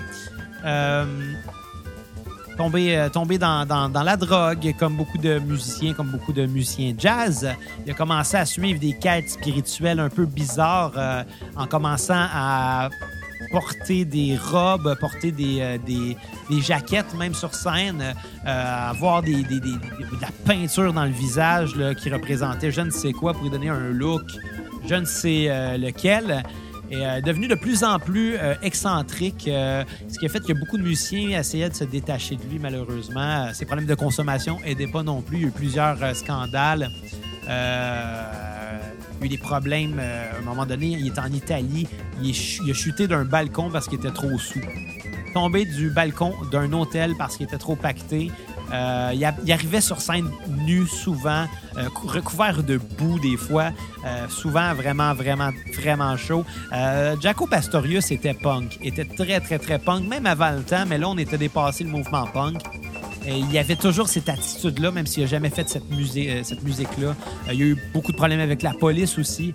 tombé, euh, dans, la drogue, comme beaucoup de musiciens, comme beaucoup de musiciens jazz. Il a commencé à suivre des quêtes spirituelles un peu bizarres euh, en commençant à porter des robes, porter des, euh, jaquettes même sur scène, avoir des, des- de la peinture dans le visage qui représentait je ne sais quoi pour lui donner un look, je ne sais lequel. Et euh, devenu de plus en plus euh, excentrique, euh, ce qui a fait que beaucoup de musiciens essayaient de se détacher de lui, malheureusement. Ses problèmes de consommation n'aidaient pas non plus. Il y a eu plusieurs scandales. Il y a eu des problèmes. à un moment donné, il est en Italie. Il, est a chuté d'un balcon parce qu'il était trop sous. Tombé du balcon d'un hôtel parce qu'il était trop pacté. Euh, il, arrivait sur scène nu souvent, euh, cou- recouvert de boue des fois, euh, souvent vraiment, vraiment, vraiment chaud. Jaco Pastorius était punk, était très, très, très punk, même avant le temps, mais là, on était dépassé le mouvement punk. Il avait toujours cette attitude-là, même s'il n'a jamais fait cette, musique-là. Il y a eu beaucoup de problèmes avec la police aussi.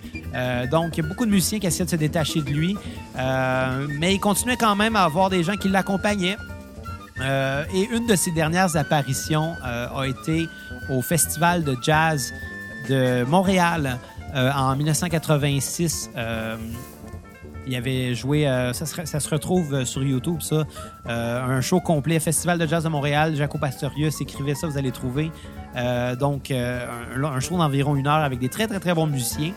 Donc, il y a beaucoup de musiciens qui essaient de se détacher de lui. Mais il continuait quand même à avoir des gens qui l'accompagnaient. Euh, et une de ses dernières apparitions euh, a été au Festival de jazz de Montréal euh, en 1986. Euh, il avait joué, ça, se, retrouve sur YouTube, ça, un show complet, Festival de jazz de Montréal, Jaco Pastorius, écrivez ça, vous allez trouver. Donc, un show d'environ une heure avec des très, très, très bons musiciens.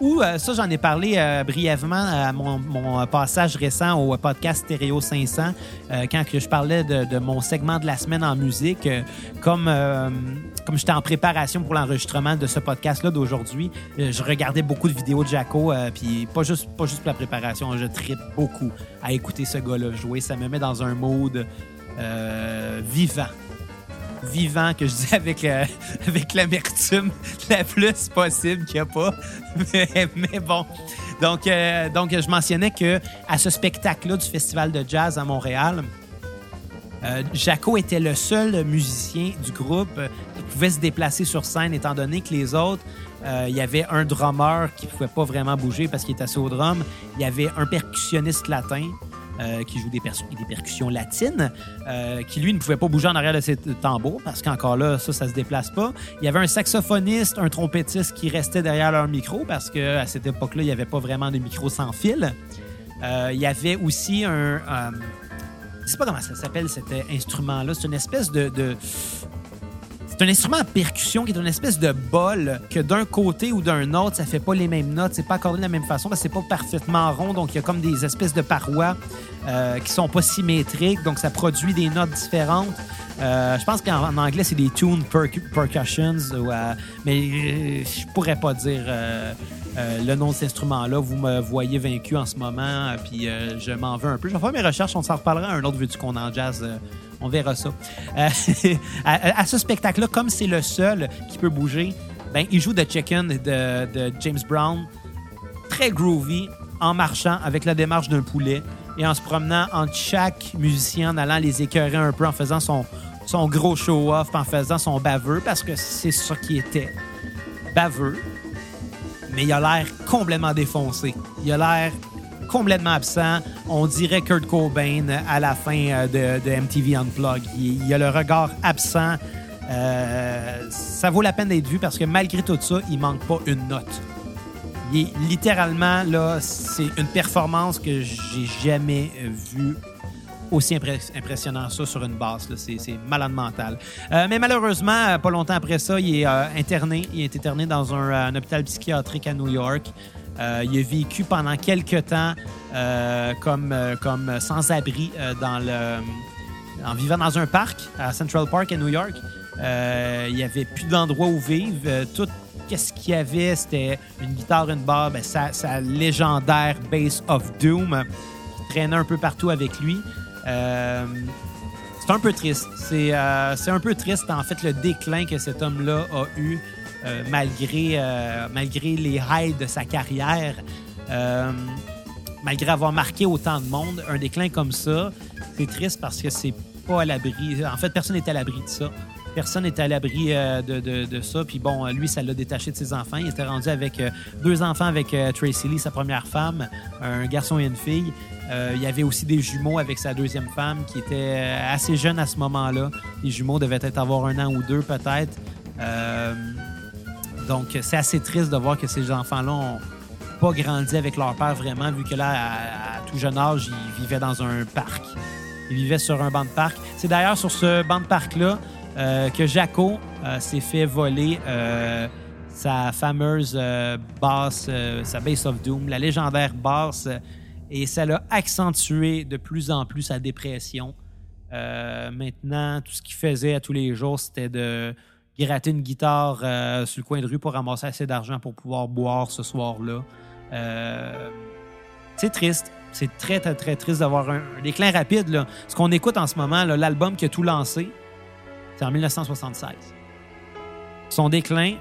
Ou, euh, ça, j'en ai parlé euh, brièvement à mon, passage récent au podcast Stéréo 500, euh, quand que je parlais de, mon segment de la semaine en musique. Euh, comme euh, comme j'étais en préparation pour l'enregistrement de ce podcast-là d'aujourd'hui, euh, je regardais beaucoup de vidéos de Jaco, euh, puis pas juste, pas juste pour la préparation, je tripe beaucoup à écouter ce gars-là jouer. Ça me met dans un mode euh, vivant vivant que je dis avec, euh, avec l'amertume la plus possible qu'il n'y a pas. Mais, bon. Donc, euh, donc, je mentionnais que à ce spectacle-là du Festival de jazz à Montréal, euh, Jaco était le seul musicien du groupe qui pouvait se déplacer sur scène, étant donné que les autres, il y avait un drummer qui ne pouvait pas vraiment bouger parce qu'il était assis au drum. Il y avait un percussionniste latin euh, qui joue des, percussions latines, euh, qui lui ne pouvait pas bouger en arrière de ses tambours parce qu'encore là, ça, ça se déplace pas. Il y avait un saxophoniste, un trompettiste qui restait derrière leur micro parce qu'à cette époque-là, il n'y avait pas vraiment de micro sans fil. Euh, il y avait aussi un. je sais pas comment ça s'appelle cet instrument-là. C'est une espèce de- c'est un instrument à percussion qui est une espèce de bol que d'un côté ou d'un autre, ça fait pas les mêmes notes. C'est pas accordé de la même façon parce que c'est pas parfaitement rond. Donc, il y a comme des espèces de parois euh, qui sont pas symétriques. Donc, ça produit des notes différentes. Euh, je pense qu'en en anglais, c'est des tune percu- percussions. ou, euh, mais euh, je pourrais pas dire le nom de cet instrument-là. Vous me voyez vaincu en ce moment, puis je m'en veux un peu. Je vais faire mes recherches, on s'en reparlera un autre vu qu'on en jazz. On verra ça. Euh, à, ce spectacle-là, comme c'est le seul qui peut bouger, ben, il joue The Chicken de, de James Brown, très groovy, en marchant avec la démarche d'un poulet et en se promenant entre chaque musicien, en allant les écœurer un peu, en faisant son, son gros show-off, en faisant son baveux, parce que c'est ça qui était. Baveux, mais il a l'air complètement défoncé. Il a l'air complètement absent. On dirait Kurt Cobain à la fin euh, de, MTV Unplugged. Il, il a le regard absent. Euh, ça vaut la peine d'être vu parce que malgré tout ça, il manque pas une note. Il est littéralement, c'est une performance que j'ai jamais vue aussi impressionnant ça sur une basse. C'est malade mental. Euh, mais malheureusement, pas longtemps après ça, il est interné. Il est interné dans un, un hôpital psychiatrique à New York. Euh, il a vécu pendant quelques temps euh, comme, euh, comme sans-abri dans le, en vivant dans un parc à Central Park à New York. Il n'y avait plus d'endroit où vivre. Tout ce qu'il y avait, c'était une guitare, une barre, ben, sa, sa légendaire Bass of Doom qui traînait un peu partout avec lui. C'est un peu triste. C'est un peu triste, en fait, le déclin que cet homme-là a eu euh, malgré, euh, malgré les highs de sa carrière. Euh, malgré avoir marqué autant de monde, un déclin comme ça, c'est triste parce que c'est pas à l'abri. En fait, personne n'est à l'abri de ça. Personne n'était à l'abri de, de- ça. Puis bon, lui, ça l'a détaché de ses enfants. Il était rendu avec deux enfants avec Tracy Lee, sa première femme, un garçon et une fille. Il y avait aussi des jumeaux avec sa deuxième femme qui était assez jeune à ce moment-là. Les jumeaux devaient être avoir un an ou deux peut-être. Donc, c'est assez triste de voir que ces enfants-là ont pas grandi avec leur père vraiment, vu que là, à, tout jeune âge, ils vivaient dans un parc. Ils vivaient sur un banc de parc. C'est d'ailleurs sur ce banc de parc-là euh, que Jaco euh, s'est fait voler euh, sa fameuse basse, sa Base of Doom, la légendaire basse, et ça l'a accentué de plus en plus sa dépression. Maintenant, tout ce qu'il faisait à tous les jours, c'était de gratter une guitare euh, sur le coin de rue pour ramasser assez d'argent pour pouvoir boire ce soir-là. Euh, c'est triste. C'est très, très, très triste d'avoir un, déclin rapide. Ce qu'on écoute en ce moment, l'album qui a tout lancé, c'est en 1976. Son déclin,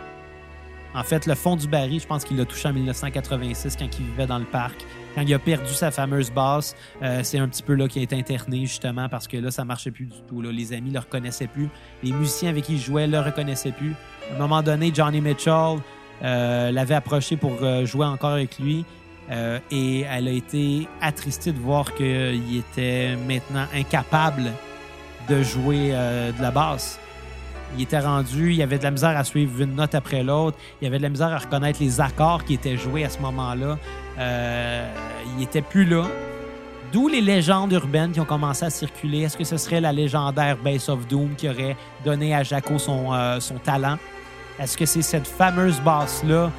en fait, le fond du baril, je pense qu'il l'a touché en 1986 quand il vivait dans le parc. Quand il a perdu sa fameuse basse, euh, c'est un petit peu là qu'il a été interné, justement, parce que là, ça marchait plus du tout. Les amis le reconnaissaient plus. Les musiciens avec qui il jouait le reconnaissaient plus. À un moment donné, Johnny Mitchell euh, l'avait approché pour euh, jouer encore avec lui. Et elle a été attristée de voir qu'il était maintenant incapable de jouer de la basse. Il était rendu, il avait de la misère à suivre une note après l'autre, il avait de la misère à reconnaître les accords qui étaient joués à ce moment-là. Euh, il était plus là. D'où les légendes urbaines qui ont commencé à circuler. Est-ce que ce serait la légendaire Bass of Doom qui aurait donné à Jaco son, euh, talent? Est-ce que c'est cette fameuse basse-là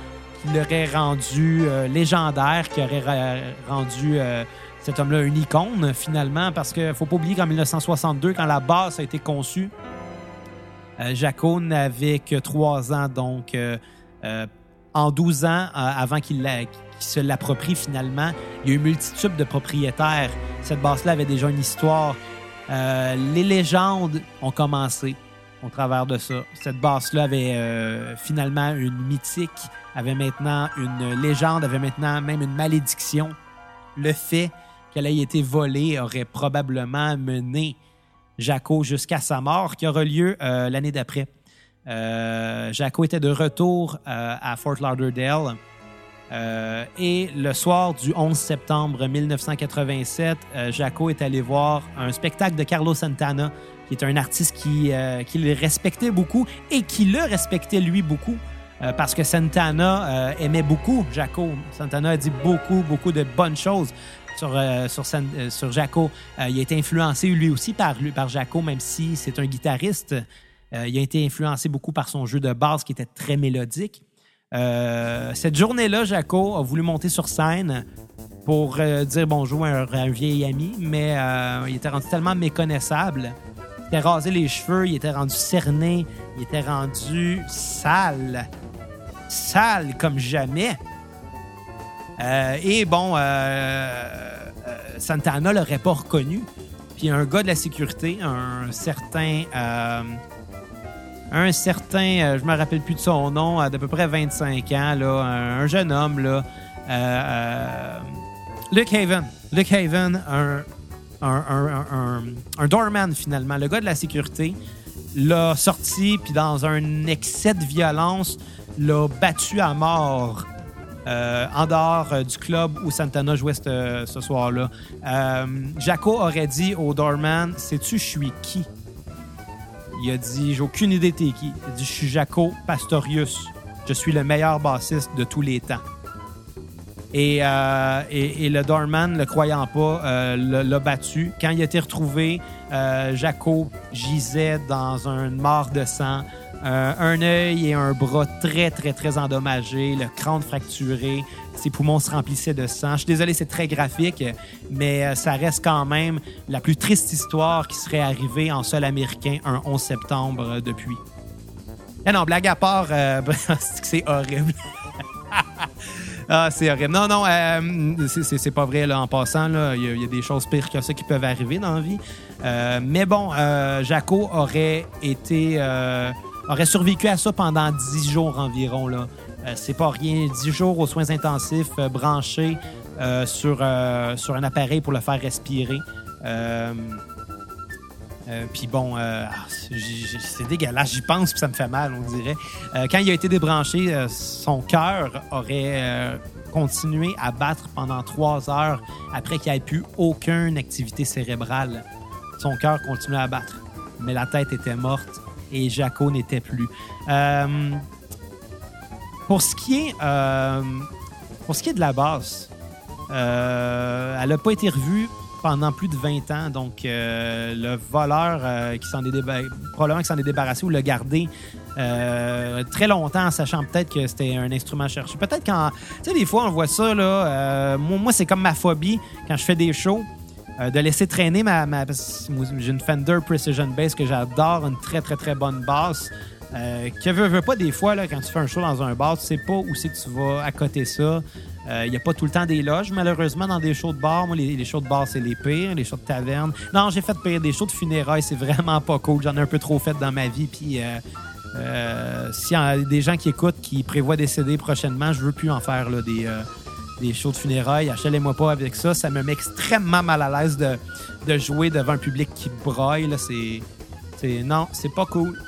qui l'aurait rendu euh, légendaire, qui aurait ra- rendu cet homme-là une icône, finalement? Parce qu'il ne faut pas oublier qu'en 1962, quand la basse a été conçue, Jaco n'avait que trois ans, donc euh, euh, en 12 ans, euh, avant qu'il se l'approprie finalement, il y a eu multitude de propriétaires. Cette basse-là avait déjà une histoire. Euh, les légendes ont commencé au travers de ça. Cette basse-là avait euh, finalement une mythique, avait maintenant une légende, avait maintenant même une malédiction. Le fait qu'elle ait été volée aurait probablement mené Jaco jusqu'à sa mort, qui aura lieu euh, l'année d'après. Euh, Jaco était de retour euh, à Fort Lauderdale. Et le soir du 11 septembre 1987, euh, Jaco est allé voir un spectacle de Carlos Santana, qui est un artiste qui, le respectait beaucoup et qui le respectait lui beaucoup. parce que Santana aimait beaucoup Jaco. Santana a dit beaucoup, beaucoup de bonnes choses sur, euh, euh, sur Jaco. Euh, il a été influencé lui aussi par, lui, par Jaco, même si c'est un guitariste. Il a été influencé beaucoup par son jeu de basse qui était très mélodique. Cette journée-là, Jaco a voulu monter sur scène pour dire bonjour à un, vieil ami, mais il était rendu tellement méconnaissable. Il était rasé les cheveux, il était rendu cerné, il était rendu sale. Sale comme jamais. Euh, et bon, euh, euh, Santana l'aurait pas reconnu. Puis un gars de la sécurité, un certain. un certain, je me rappelle plus de son nom, d'à peu près 25 ans, un, un jeune homme, là, Luke Haven. Luke Haven, un, un, doorman finalement, le gars de la sécurité, l'a sorti, puis dans un excès de violence, l'a battu à mort en dehors euh, du club où Santana jouait ce, ce soir-là. Euh, Jaco aurait dit au doorman Sais-tu, je suis qui? Il a dit J'ai aucune idée t'es qui. Il a dit Je suis Jaco Pastorius. Je suis le meilleur bassiste de tous les temps. Et, euh, et, le doorman, le croyant pas, euh, l'a battu. Quand il a été retrouvé, euh, Jaco gisait dans un mort de sang, euh, un œil et un bras très, très, très endommagés, le crâne fracturé, ses poumons se remplissaient de sang. Je suis désolé, c'est très graphique, mais euh, ça reste quand même la plus triste histoire qui serait arrivée en sol américain un 11 septembre euh, depuis. Eh non, blague à part, c'est horrible. Ah, c'est horrible. Non, non, euh, c'est- pas vrai, en passant. Il y, a- des choses pires que ça qui peuvent arriver dans la vie. Mais bon, Jaco aurait été... aurait survécu à ça pendant 10 jours environ, là. Euh, c'est pas rien. 10 jours aux soins intensifs, euh, branchés euh, sur, euh, sur un appareil pour le faire respirer. Puis bon, ah, c'est dégueulasse, j'y pense puis ça me fait mal, on dirait. Quand il a été débranché, son cœur aurait continué à battre pendant trois heures après qu'il n'y ait plus aucune activité cérébrale. Son cœur continuait à battre, mais la tête était morte et Jaco n'était plus. Euh, pour ce qui est, euh, pour ce qui est de la basse, euh, elle n'a pas été revue pendant plus de 20 ans. Donc, le voleur qui s'en est probablement qui s'en est débarrassé ou l'a gardé très longtemps sachant peut-être que c'était un instrument cherché. Peut-être quand... Tu sais, des fois, on voit ça, là. moi, moi, c'est comme ma phobie quand je fais des shows. Euh, de laisser traîner ma... ma J'ai une Fender Precision Bass que j'adore, une très, très, très bonne basse. Euh, que veux, veux pas des fois, là, quand tu fais un show dans un bar, tu sais pas où c'est que tu vas à côté ça. Il n'y a pas tout le temps des loges, malheureusement, dans des shows de bar. Moi, les, shows de bar, c'est les pires. Les shows de taverne. Non, j'ai fait pire. Des shows de funérailles, c'est vraiment pas cool. J'en ai un peu trop fait dans ma vie. Puis, euh, euh, s'il y a des gens qui écoutent, qui prévoient décéder prochainement, je veux plus en faire là, des, des shows de funérailles. Achetez-moi pas avec ça. Ça me met extrêmement mal à l'aise de, jouer devant un public qui braille. là. C'est, non, c'est pas cool.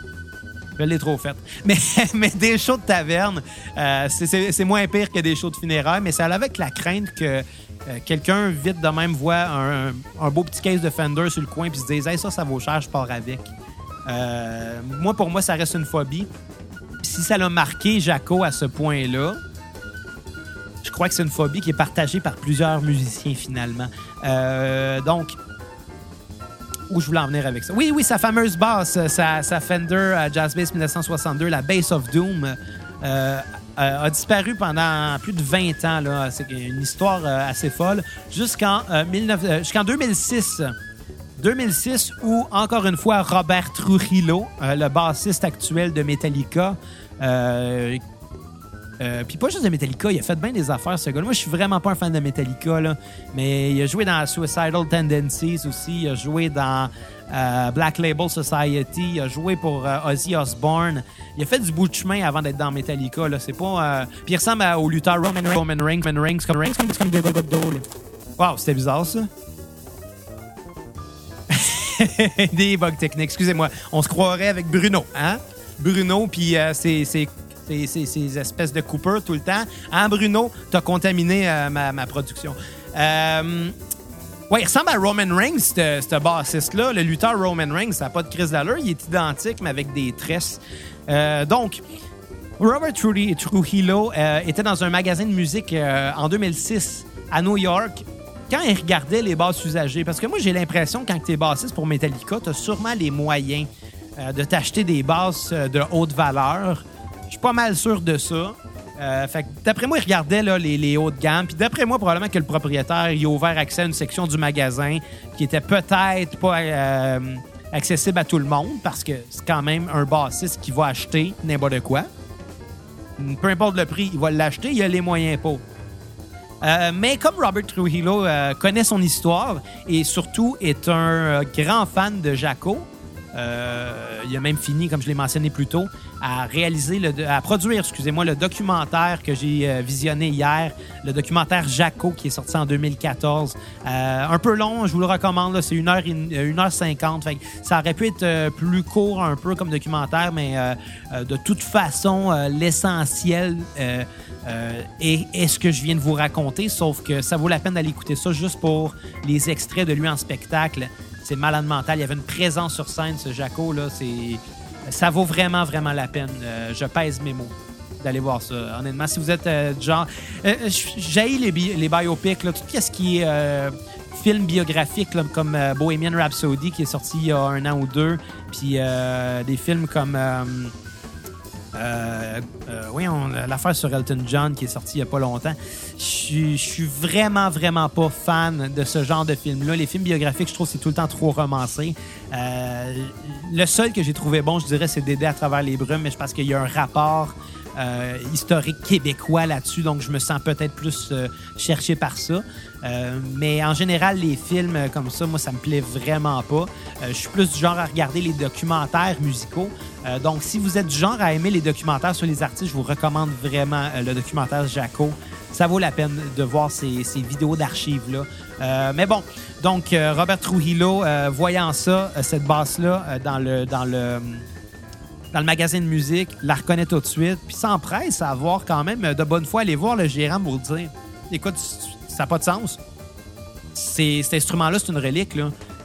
Je l'ai trop fait. Mais, des shows de taverne, euh, c'est- moins pire que des shows de funérailles, mais ça allait avec la crainte que euh, quelqu'un vite de même voit un, un beau petit case de Fender sur le coin puis se dise hey, ça, ça vaut cher, je pars avec. Euh, moi, pour moi, ça reste une phobie. Si ça l'a marqué Jaco à ce point-là, je crois que c'est une phobie qui est partagée par plusieurs musiciens finalement. Euh, donc, où je voulais en venir avec ça? Oui, oui, sa fameuse basse, euh, sa, sa Fender euh, Jazz Bass 1962, la Bass of Doom, a disparu pendant plus de 20 ans. C'est une histoire assez folle. Jusqu'en euh, 19 euh, jusqu'en 2006. 2006, où, encore une fois, Robert Trujillo, le bassiste actuel de Metallica, euh, puis pas juste de Metallica, il a fait bien des affaires, ce gars-là. Moi, je suis vraiment pas un fan de Metallica, mais il a joué dans Suicidal Tendencies aussi, il a joué dans euh, Black Label Society, il a joué pour euh, Ozzy Osbourne. Il a fait du bout de chemin avant d'être dans Metallica. Là. C'est pas, euh, Puis il ressemble au lutteur Roman, Roman Reigns. Roman Reigns, comme, Reigns, comme, des. Wow, c'était bizarre, ça. des bugs techniques. Excusez-moi. On se croirait avec Bruno, hein? Bruno, puis c'est ces espèces de Cooper tout le temps. Hein, Bruno? T'as contaminé euh, ma, production. Euh, ouais, il ressemble à Roman Reigns, ce bassiste-là. Le lutteur Roman Reigns, ça n'a pas de crise d'allure. Il est identique, mais avec des tresses. Euh, donc, Robert Trujillo Trujillo, euh, était dans un magasin de musique euh, en 2006 à New York quand il regardait les basses usagées. Parce que moi, j'ai l'impression, quand tu es bassiste pour Metallica, tu as sûrement les moyens de t'acheter des basses de haute valeur. Je suis pas mal sûr de ça. Euh, d'après moi, il regardait les, les hauts de gamme. Puis d'après moi, probablement que le propriétaire il a ouvert accès à une section du magasin qui était peut-être pas euh, accessible à tout le monde parce que c'est quand même un bassiste qui va acheter n'importe quoi. Peu importe le prix, il va l'acheter, il a les moyens pour. Euh, mais comme Robert Trujillo connaît son histoire et surtout est un grand fan de Jaco, euh, il a même fini, comme je l'ai mentionné plus tôt, à réaliser, à produire, excusez-moi, le documentaire que j'ai euh, visionné hier, le documentaire Jaco qui est sorti en 2014. Euh, un peu long, je vous le recommande, c'est 1h, 1h50. Fait que ça aurait pu être plus court un peu comme documentaire, mais de toute façon, l'essentiel est ce que je viens de vous raconter, sauf que ça vaut la peine d'aller écouter ça juste pour les extraits de lui en spectacle. C'est malade mental. Il y avait une présence sur scène, ce Jaco, là. Ça vaut vraiment, vraiment la peine. Euh, je pèse mes mots d'aller voir ça. Honnêtement, si vous êtes euh, genre... Euh, J'ai les, les biopics, là, tout ce qui est euh, film biographique, comme euh, Bohemian Rhapsody, qui est sorti il y a un an ou deux, puis euh, des films comme... euh, euh, oui, l'affaire sur Elton John qui est sortie il n'y a pas longtemps. Je suis- vraiment, vraiment pas fan de ce genre de film-là. Les films biographiques, je trouve c'est tout le temps trop romancé. Euh, le seul que j'ai trouvé bon, je dirais, c'est d'aider à travers les brumes, mais je pense qu'il y a un rapport euh, historique québécois là-dessus, donc je me sens peut-être plus euh, cherché par ça. Euh, mais en général, les films comme ça, moi, ça me plaît vraiment pas. Je suis plus du genre à regarder les documentaires musicaux. Donc, si vous êtes du genre à aimer les documentaires sur les artistes, je vous recommande vraiment le documentaire Jaco. ça vaut la peine de voir ces, vidéos d'archives-là. Mais bon, donc Robert Trujillo, voyant ça, cette basse-là, dans le. Dans le dans le magasin de musique, la reconnaît tout de suite, puis s'empresse à avoir quand même euh, de bonne foi aller voir le gérant pour dire Écoute, ça n'a pas de sens. Cet instrument-là, c'est une relique.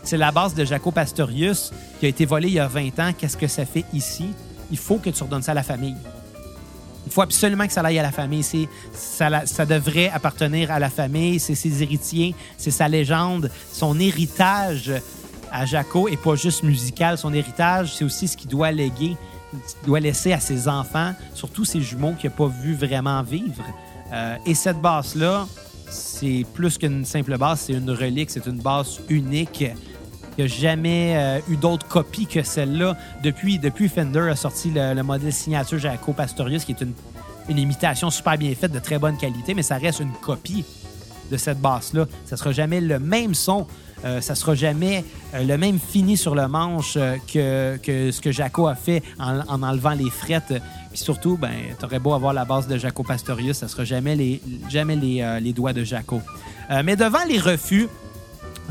C'est la base de Jaco Pastorius qui a été volée il y a 20 ans. Qu'est-ce que ça fait ici? Il faut que tu redonnes ça à la famille. Il faut absolument que ça aille à la famille. Ça, ça devrait appartenir à la famille. C'est ses héritiers, c'est sa légende, son héritage à Jaco et pas juste musical. Son héritage, c'est aussi ce qu'il doit léguer, doit laisser à ses enfants, surtout ses jumeaux qu'il n'a pas vu vraiment vivre. Euh, et cette basse-là, c'est plus qu'une simple basse, c'est une relique, c'est une basse unique. Il n'y a jamais euh, eu d'autres copies que celle-là. Depuis, depuis Fender a sorti le, le modèle signature Jaco Pastorius, qui est une, une imitation super bien faite, de très bonne qualité, mais ça reste une copie de cette basse-là. Ça sera jamais le même son. Euh, ça sera jamais euh, le même fini sur le manche euh, que, ce que Jaco a fait en, en enlevant les frettes. Puis surtout, ben, t'aurais beau avoir la base de Jaco Pastorius, ça sera jamais les, les, doigts de Jaco. Mais devant les refus,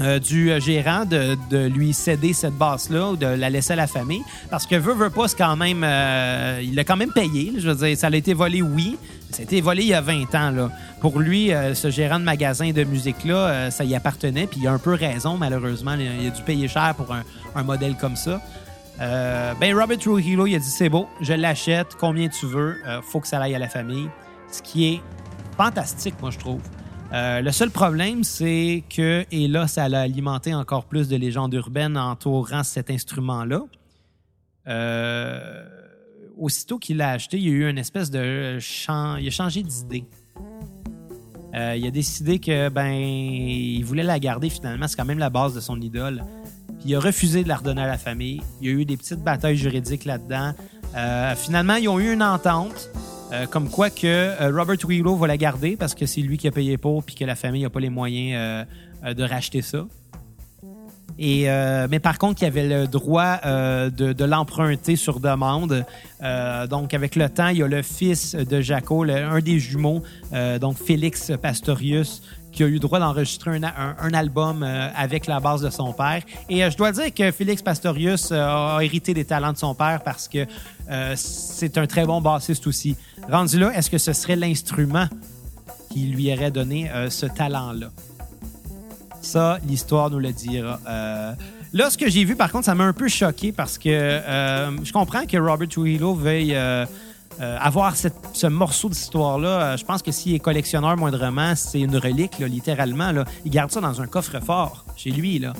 euh, du gérant de, lui céder cette basse-là ou de la laisser à la famille. Parce que veut, veut pas, c'est quand même. euh, il l'a quand même payé. Je veux dire, ça a été volé, oui. Ça a été volé il y a 20 ans. Là. Pour lui, euh, ce gérant de magasin de musique-là, ça y appartenait. Puis il a un peu raison, malheureusement. Il a dû payer cher pour un, modèle comme ça. Ben, Robert Trujillo, il a dit c'est beau, je l'achète, combien tu veux, faut que ça aille à la famille. Ce qui est fantastique, moi, je trouve. Euh, le seul problème, c'est que, et là, ça l'a alimenté encore plus de légendes urbaines entourant cet instrument-là. Euh, aussitôt qu'il l'a acheté, il a eu une espèce de il a changé d'idée. Euh, il a décidé que ben il voulait la garder finalement, c'est quand même la base de son idole. Puis il a refusé de la redonner à la famille. Il y a eu des petites batailles juridiques là-dedans. Finalement, ils ont eu une entente. Euh, comme quoi que euh, Robert Trujillo va la garder parce que c'est lui qui a payé pour puis que la famille n'a pas les moyens euh, de racheter ça. Mais par contre, il avait le droit de, l'emprunter sur demande. Donc, avec le temps, il y a le fils de Jaco, un des jumeaux, donc Félix Pastorius, qui a eu droit d'enregistrer un, album euh, avec la base de son père. Et euh, je dois dire que Félix Pastorius euh, a hérité des talents de son père parce que c'est un très bon bassiste aussi. Rendu là, est-ce que ce serait l'instrument qui lui aurait donné ce talent-là? Ça, l'histoire nous le dira. Là, ce que j'ai vu, par contre, ça m'a un peu choqué parce que je comprends que Robert Trujillo veuille euh, avoir ce morceau d'histoire-là. Euh, je pense que s'il est collectionneur moindrement, c'est une relique, littéralement. Là. Il garde ça dans un coffre-fort chez lui. Là.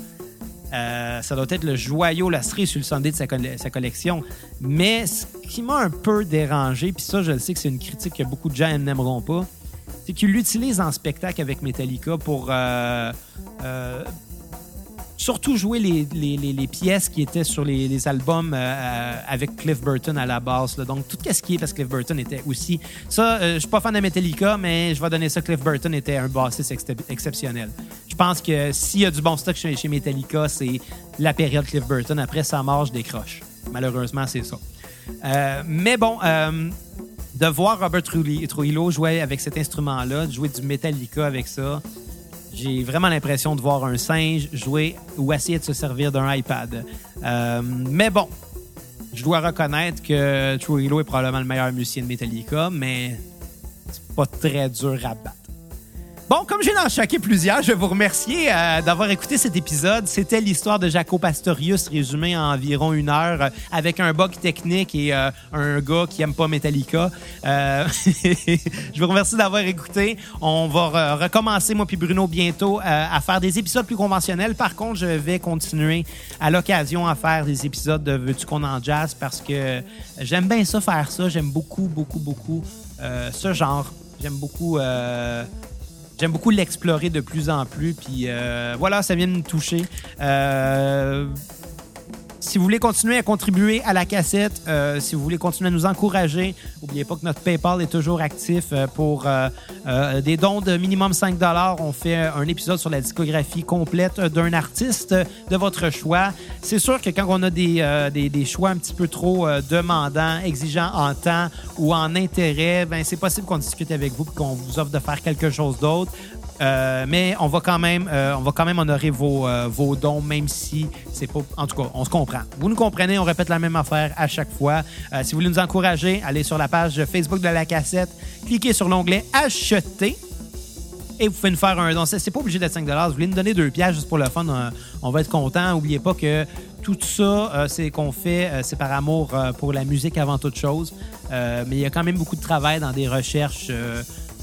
Euh, ça doit être le joyau, la cerise sur le Sunday de sa, sa collection. Mais ce qui m'a un peu dérangé, puis ça, je le sais que c'est une critique que beaucoup de gens n'aimeront pas, c'est qu'il l'utilise en spectacle avec Metallica pour surtout jouer les, pièces qui étaient sur les, albums euh, euh, avec Cliff Burton à la base. là. Donc, tout ce qui est parce que Cliff Burton était aussi... Ça, euh, je suis pas fan de Metallica, mais je vais donner ça. Cliff Burton était un bassiste exceptionnel. Je pense que s'il y a du bon stock chez, Metallica, c'est la période Cliff Burton. Après sa mort, je décroche. Malheureusement, c'est ça. Euh, mais bon... de voir Robert Trujillo jouer avec cet instrument-là, de jouer du Metallica avec ça, j'ai vraiment l'impression de voir un singe jouer ou essayer de se servir d'un iPad. Euh, mais bon, je dois reconnaître que Trujillo est probablement le meilleur musicien de Metallica, mais c'est pas très dur à battre. Bon, comme j'ai en plusieurs, je vais vous remercier euh, d'avoir écouté cet épisode. C'était l'histoire de Jaco Pastorius résumée en environ une heure euh, avec un bug technique et euh, un gars qui aime pas Metallica. Je vous remercie d'avoir écouté. On va re- recommencer, moi puis Bruno, bientôt à faire des épisodes plus conventionnels. Par contre, je vais continuer à l'occasion à faire des épisodes de Veux-tu qu'on en jazz? Parce que j'aime bien ça, faire ça. J'aime beaucoup, beaucoup, beaucoup ce genre. J'aime beaucoup... J'aime beaucoup l'explorer de plus en plus. Puis euh, voilà, ça vient de me toucher. Euh, Si vous voulez continuer à contribuer à la cassette, euh, si vous voulez continuer à nous encourager, n'oubliez pas que notre PayPal est toujours actif euh, pour euh, des dons de minimum 5 On fait un épisode sur la discographie complète d'un artiste de votre choix. C'est sûr que quand on a des, des, des choix un petit peu trop demandants, exigeants en temps ou en intérêt, ben c'est possible qu'on discute avec vous et qu'on vous offre de faire quelque chose d'autre. Euh, mais on va quand même, euh, on va quand même honorer vos, euh, vos dons, même si c'est pas. En tout cas, on se comprend. Vous nous comprenez, on répète la même affaire à chaque fois. si vous voulez nous encourager, allez sur la page Facebook de la cassette, cliquez sur l'onglet Acheter. Et vous pouvez nous faire un don. C'est pas obligé d'être 5 Vous voulez nous donner deux pièges juste pour le fun, on va être content. N'oubliez pas que tout ça, c'est qu'on fait, c'est par amour pour la musique avant toute chose. mais il y a quand même beaucoup de travail dans des recherches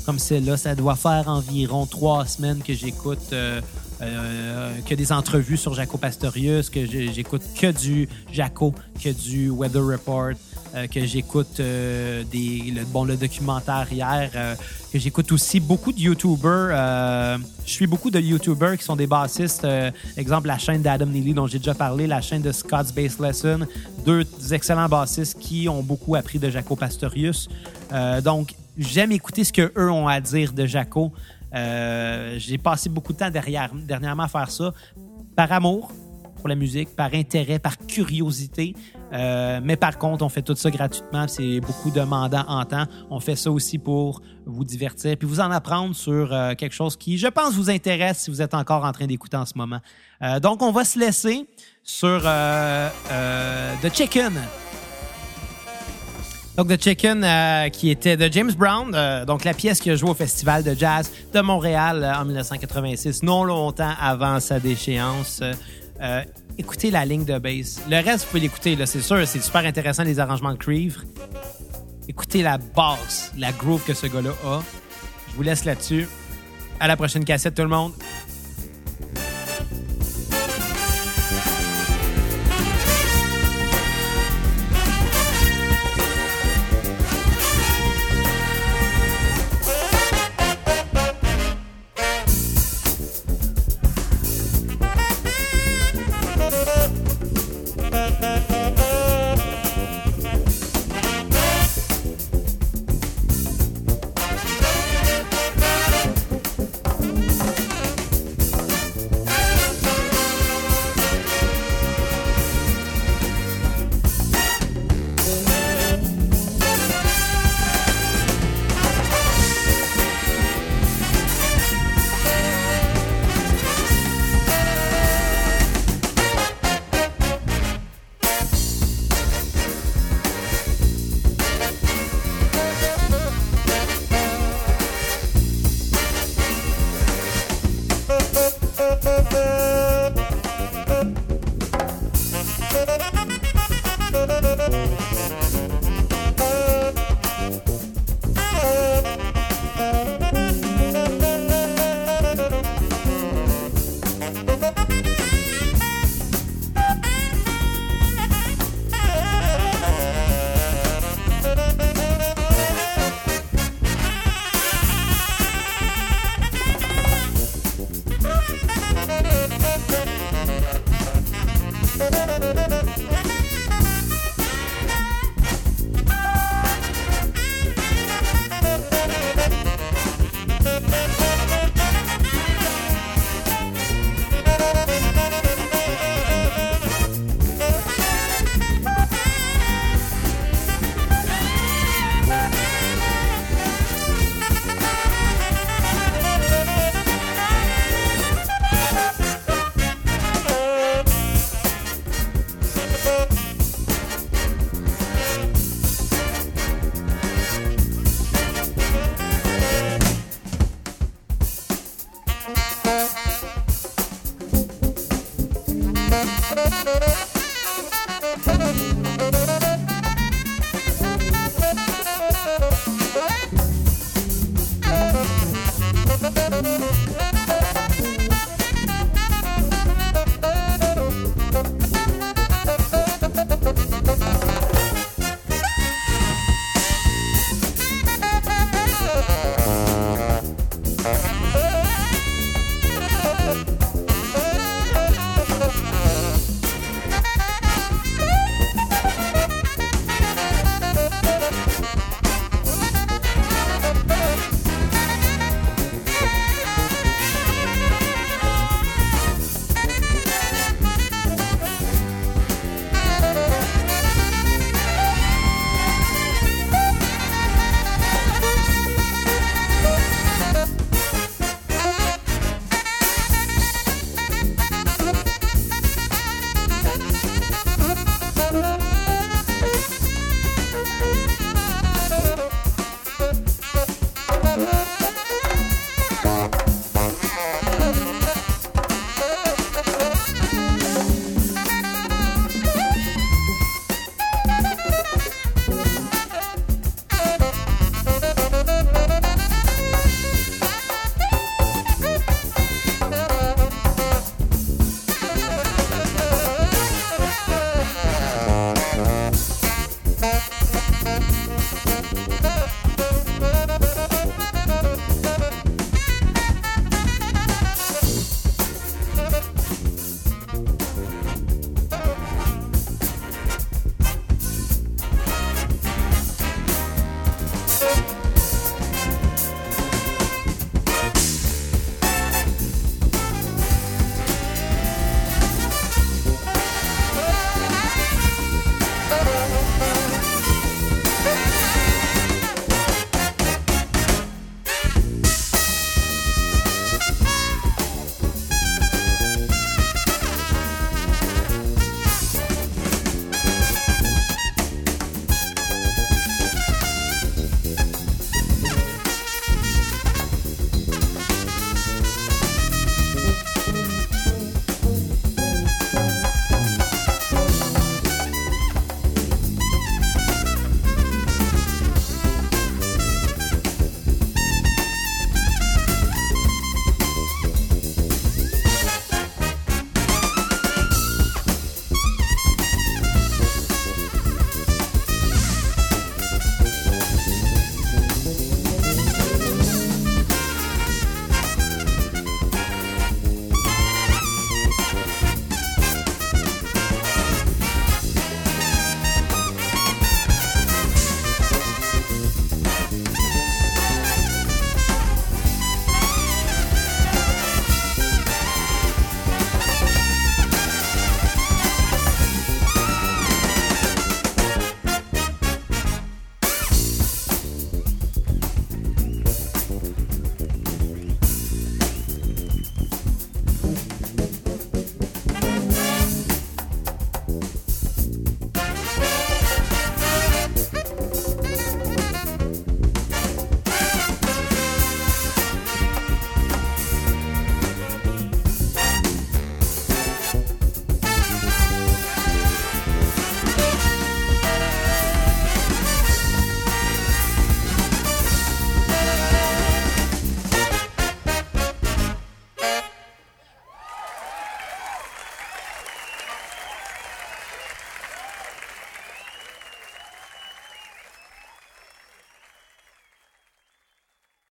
comme celle-là. Ça doit faire environ trois semaines que j'écoute euh, euh, que des entrevues sur Jaco Pastorius, que j'écoute que du Jaco, que du Weather Report, euh, que j'écoute le, bon le documentaire hier, que j'écoute aussi beaucoup de YouTubers. je suis beaucoup de YouTubers qui sont des bassistes. exemple la chaîne d'Adam Neely dont j'ai déjà parlé, la chaîne de Scott's Bass Lesson, deux excellents bassistes qui ont beaucoup appris de Jaco Pastorius. donc j'aime écouter ce qu'eux ont à dire de Jaco. Euh, j'ai passé beaucoup de temps dernièrement à faire ça par amour pour la musique, par intérêt, par curiosité. Euh, mais par contre, on fait tout ça gratuitement. C'est beaucoup demandant en temps. On fait ça aussi pour vous divertir puis vous en apprendre sur euh, quelque chose qui, je pense, vous intéresse si vous êtes encore en train d'écouter en ce moment. donc, on va se laisser sur The Chicken donc, The Chicken, euh, qui était de James Brown, euh, donc la pièce qui a joué au Festival de jazz de Montréal euh, en 1986, non longtemps avant sa déchéance. écoutez la ligne de bass. Le reste, vous pouvez l'écouter, c'est sûr, c'est super intéressant, les arrangements de cuivre. Écoutez la basse, la groove que ce gars-là a. Je vous laisse là-dessus. À la prochaine cassette, tout le monde.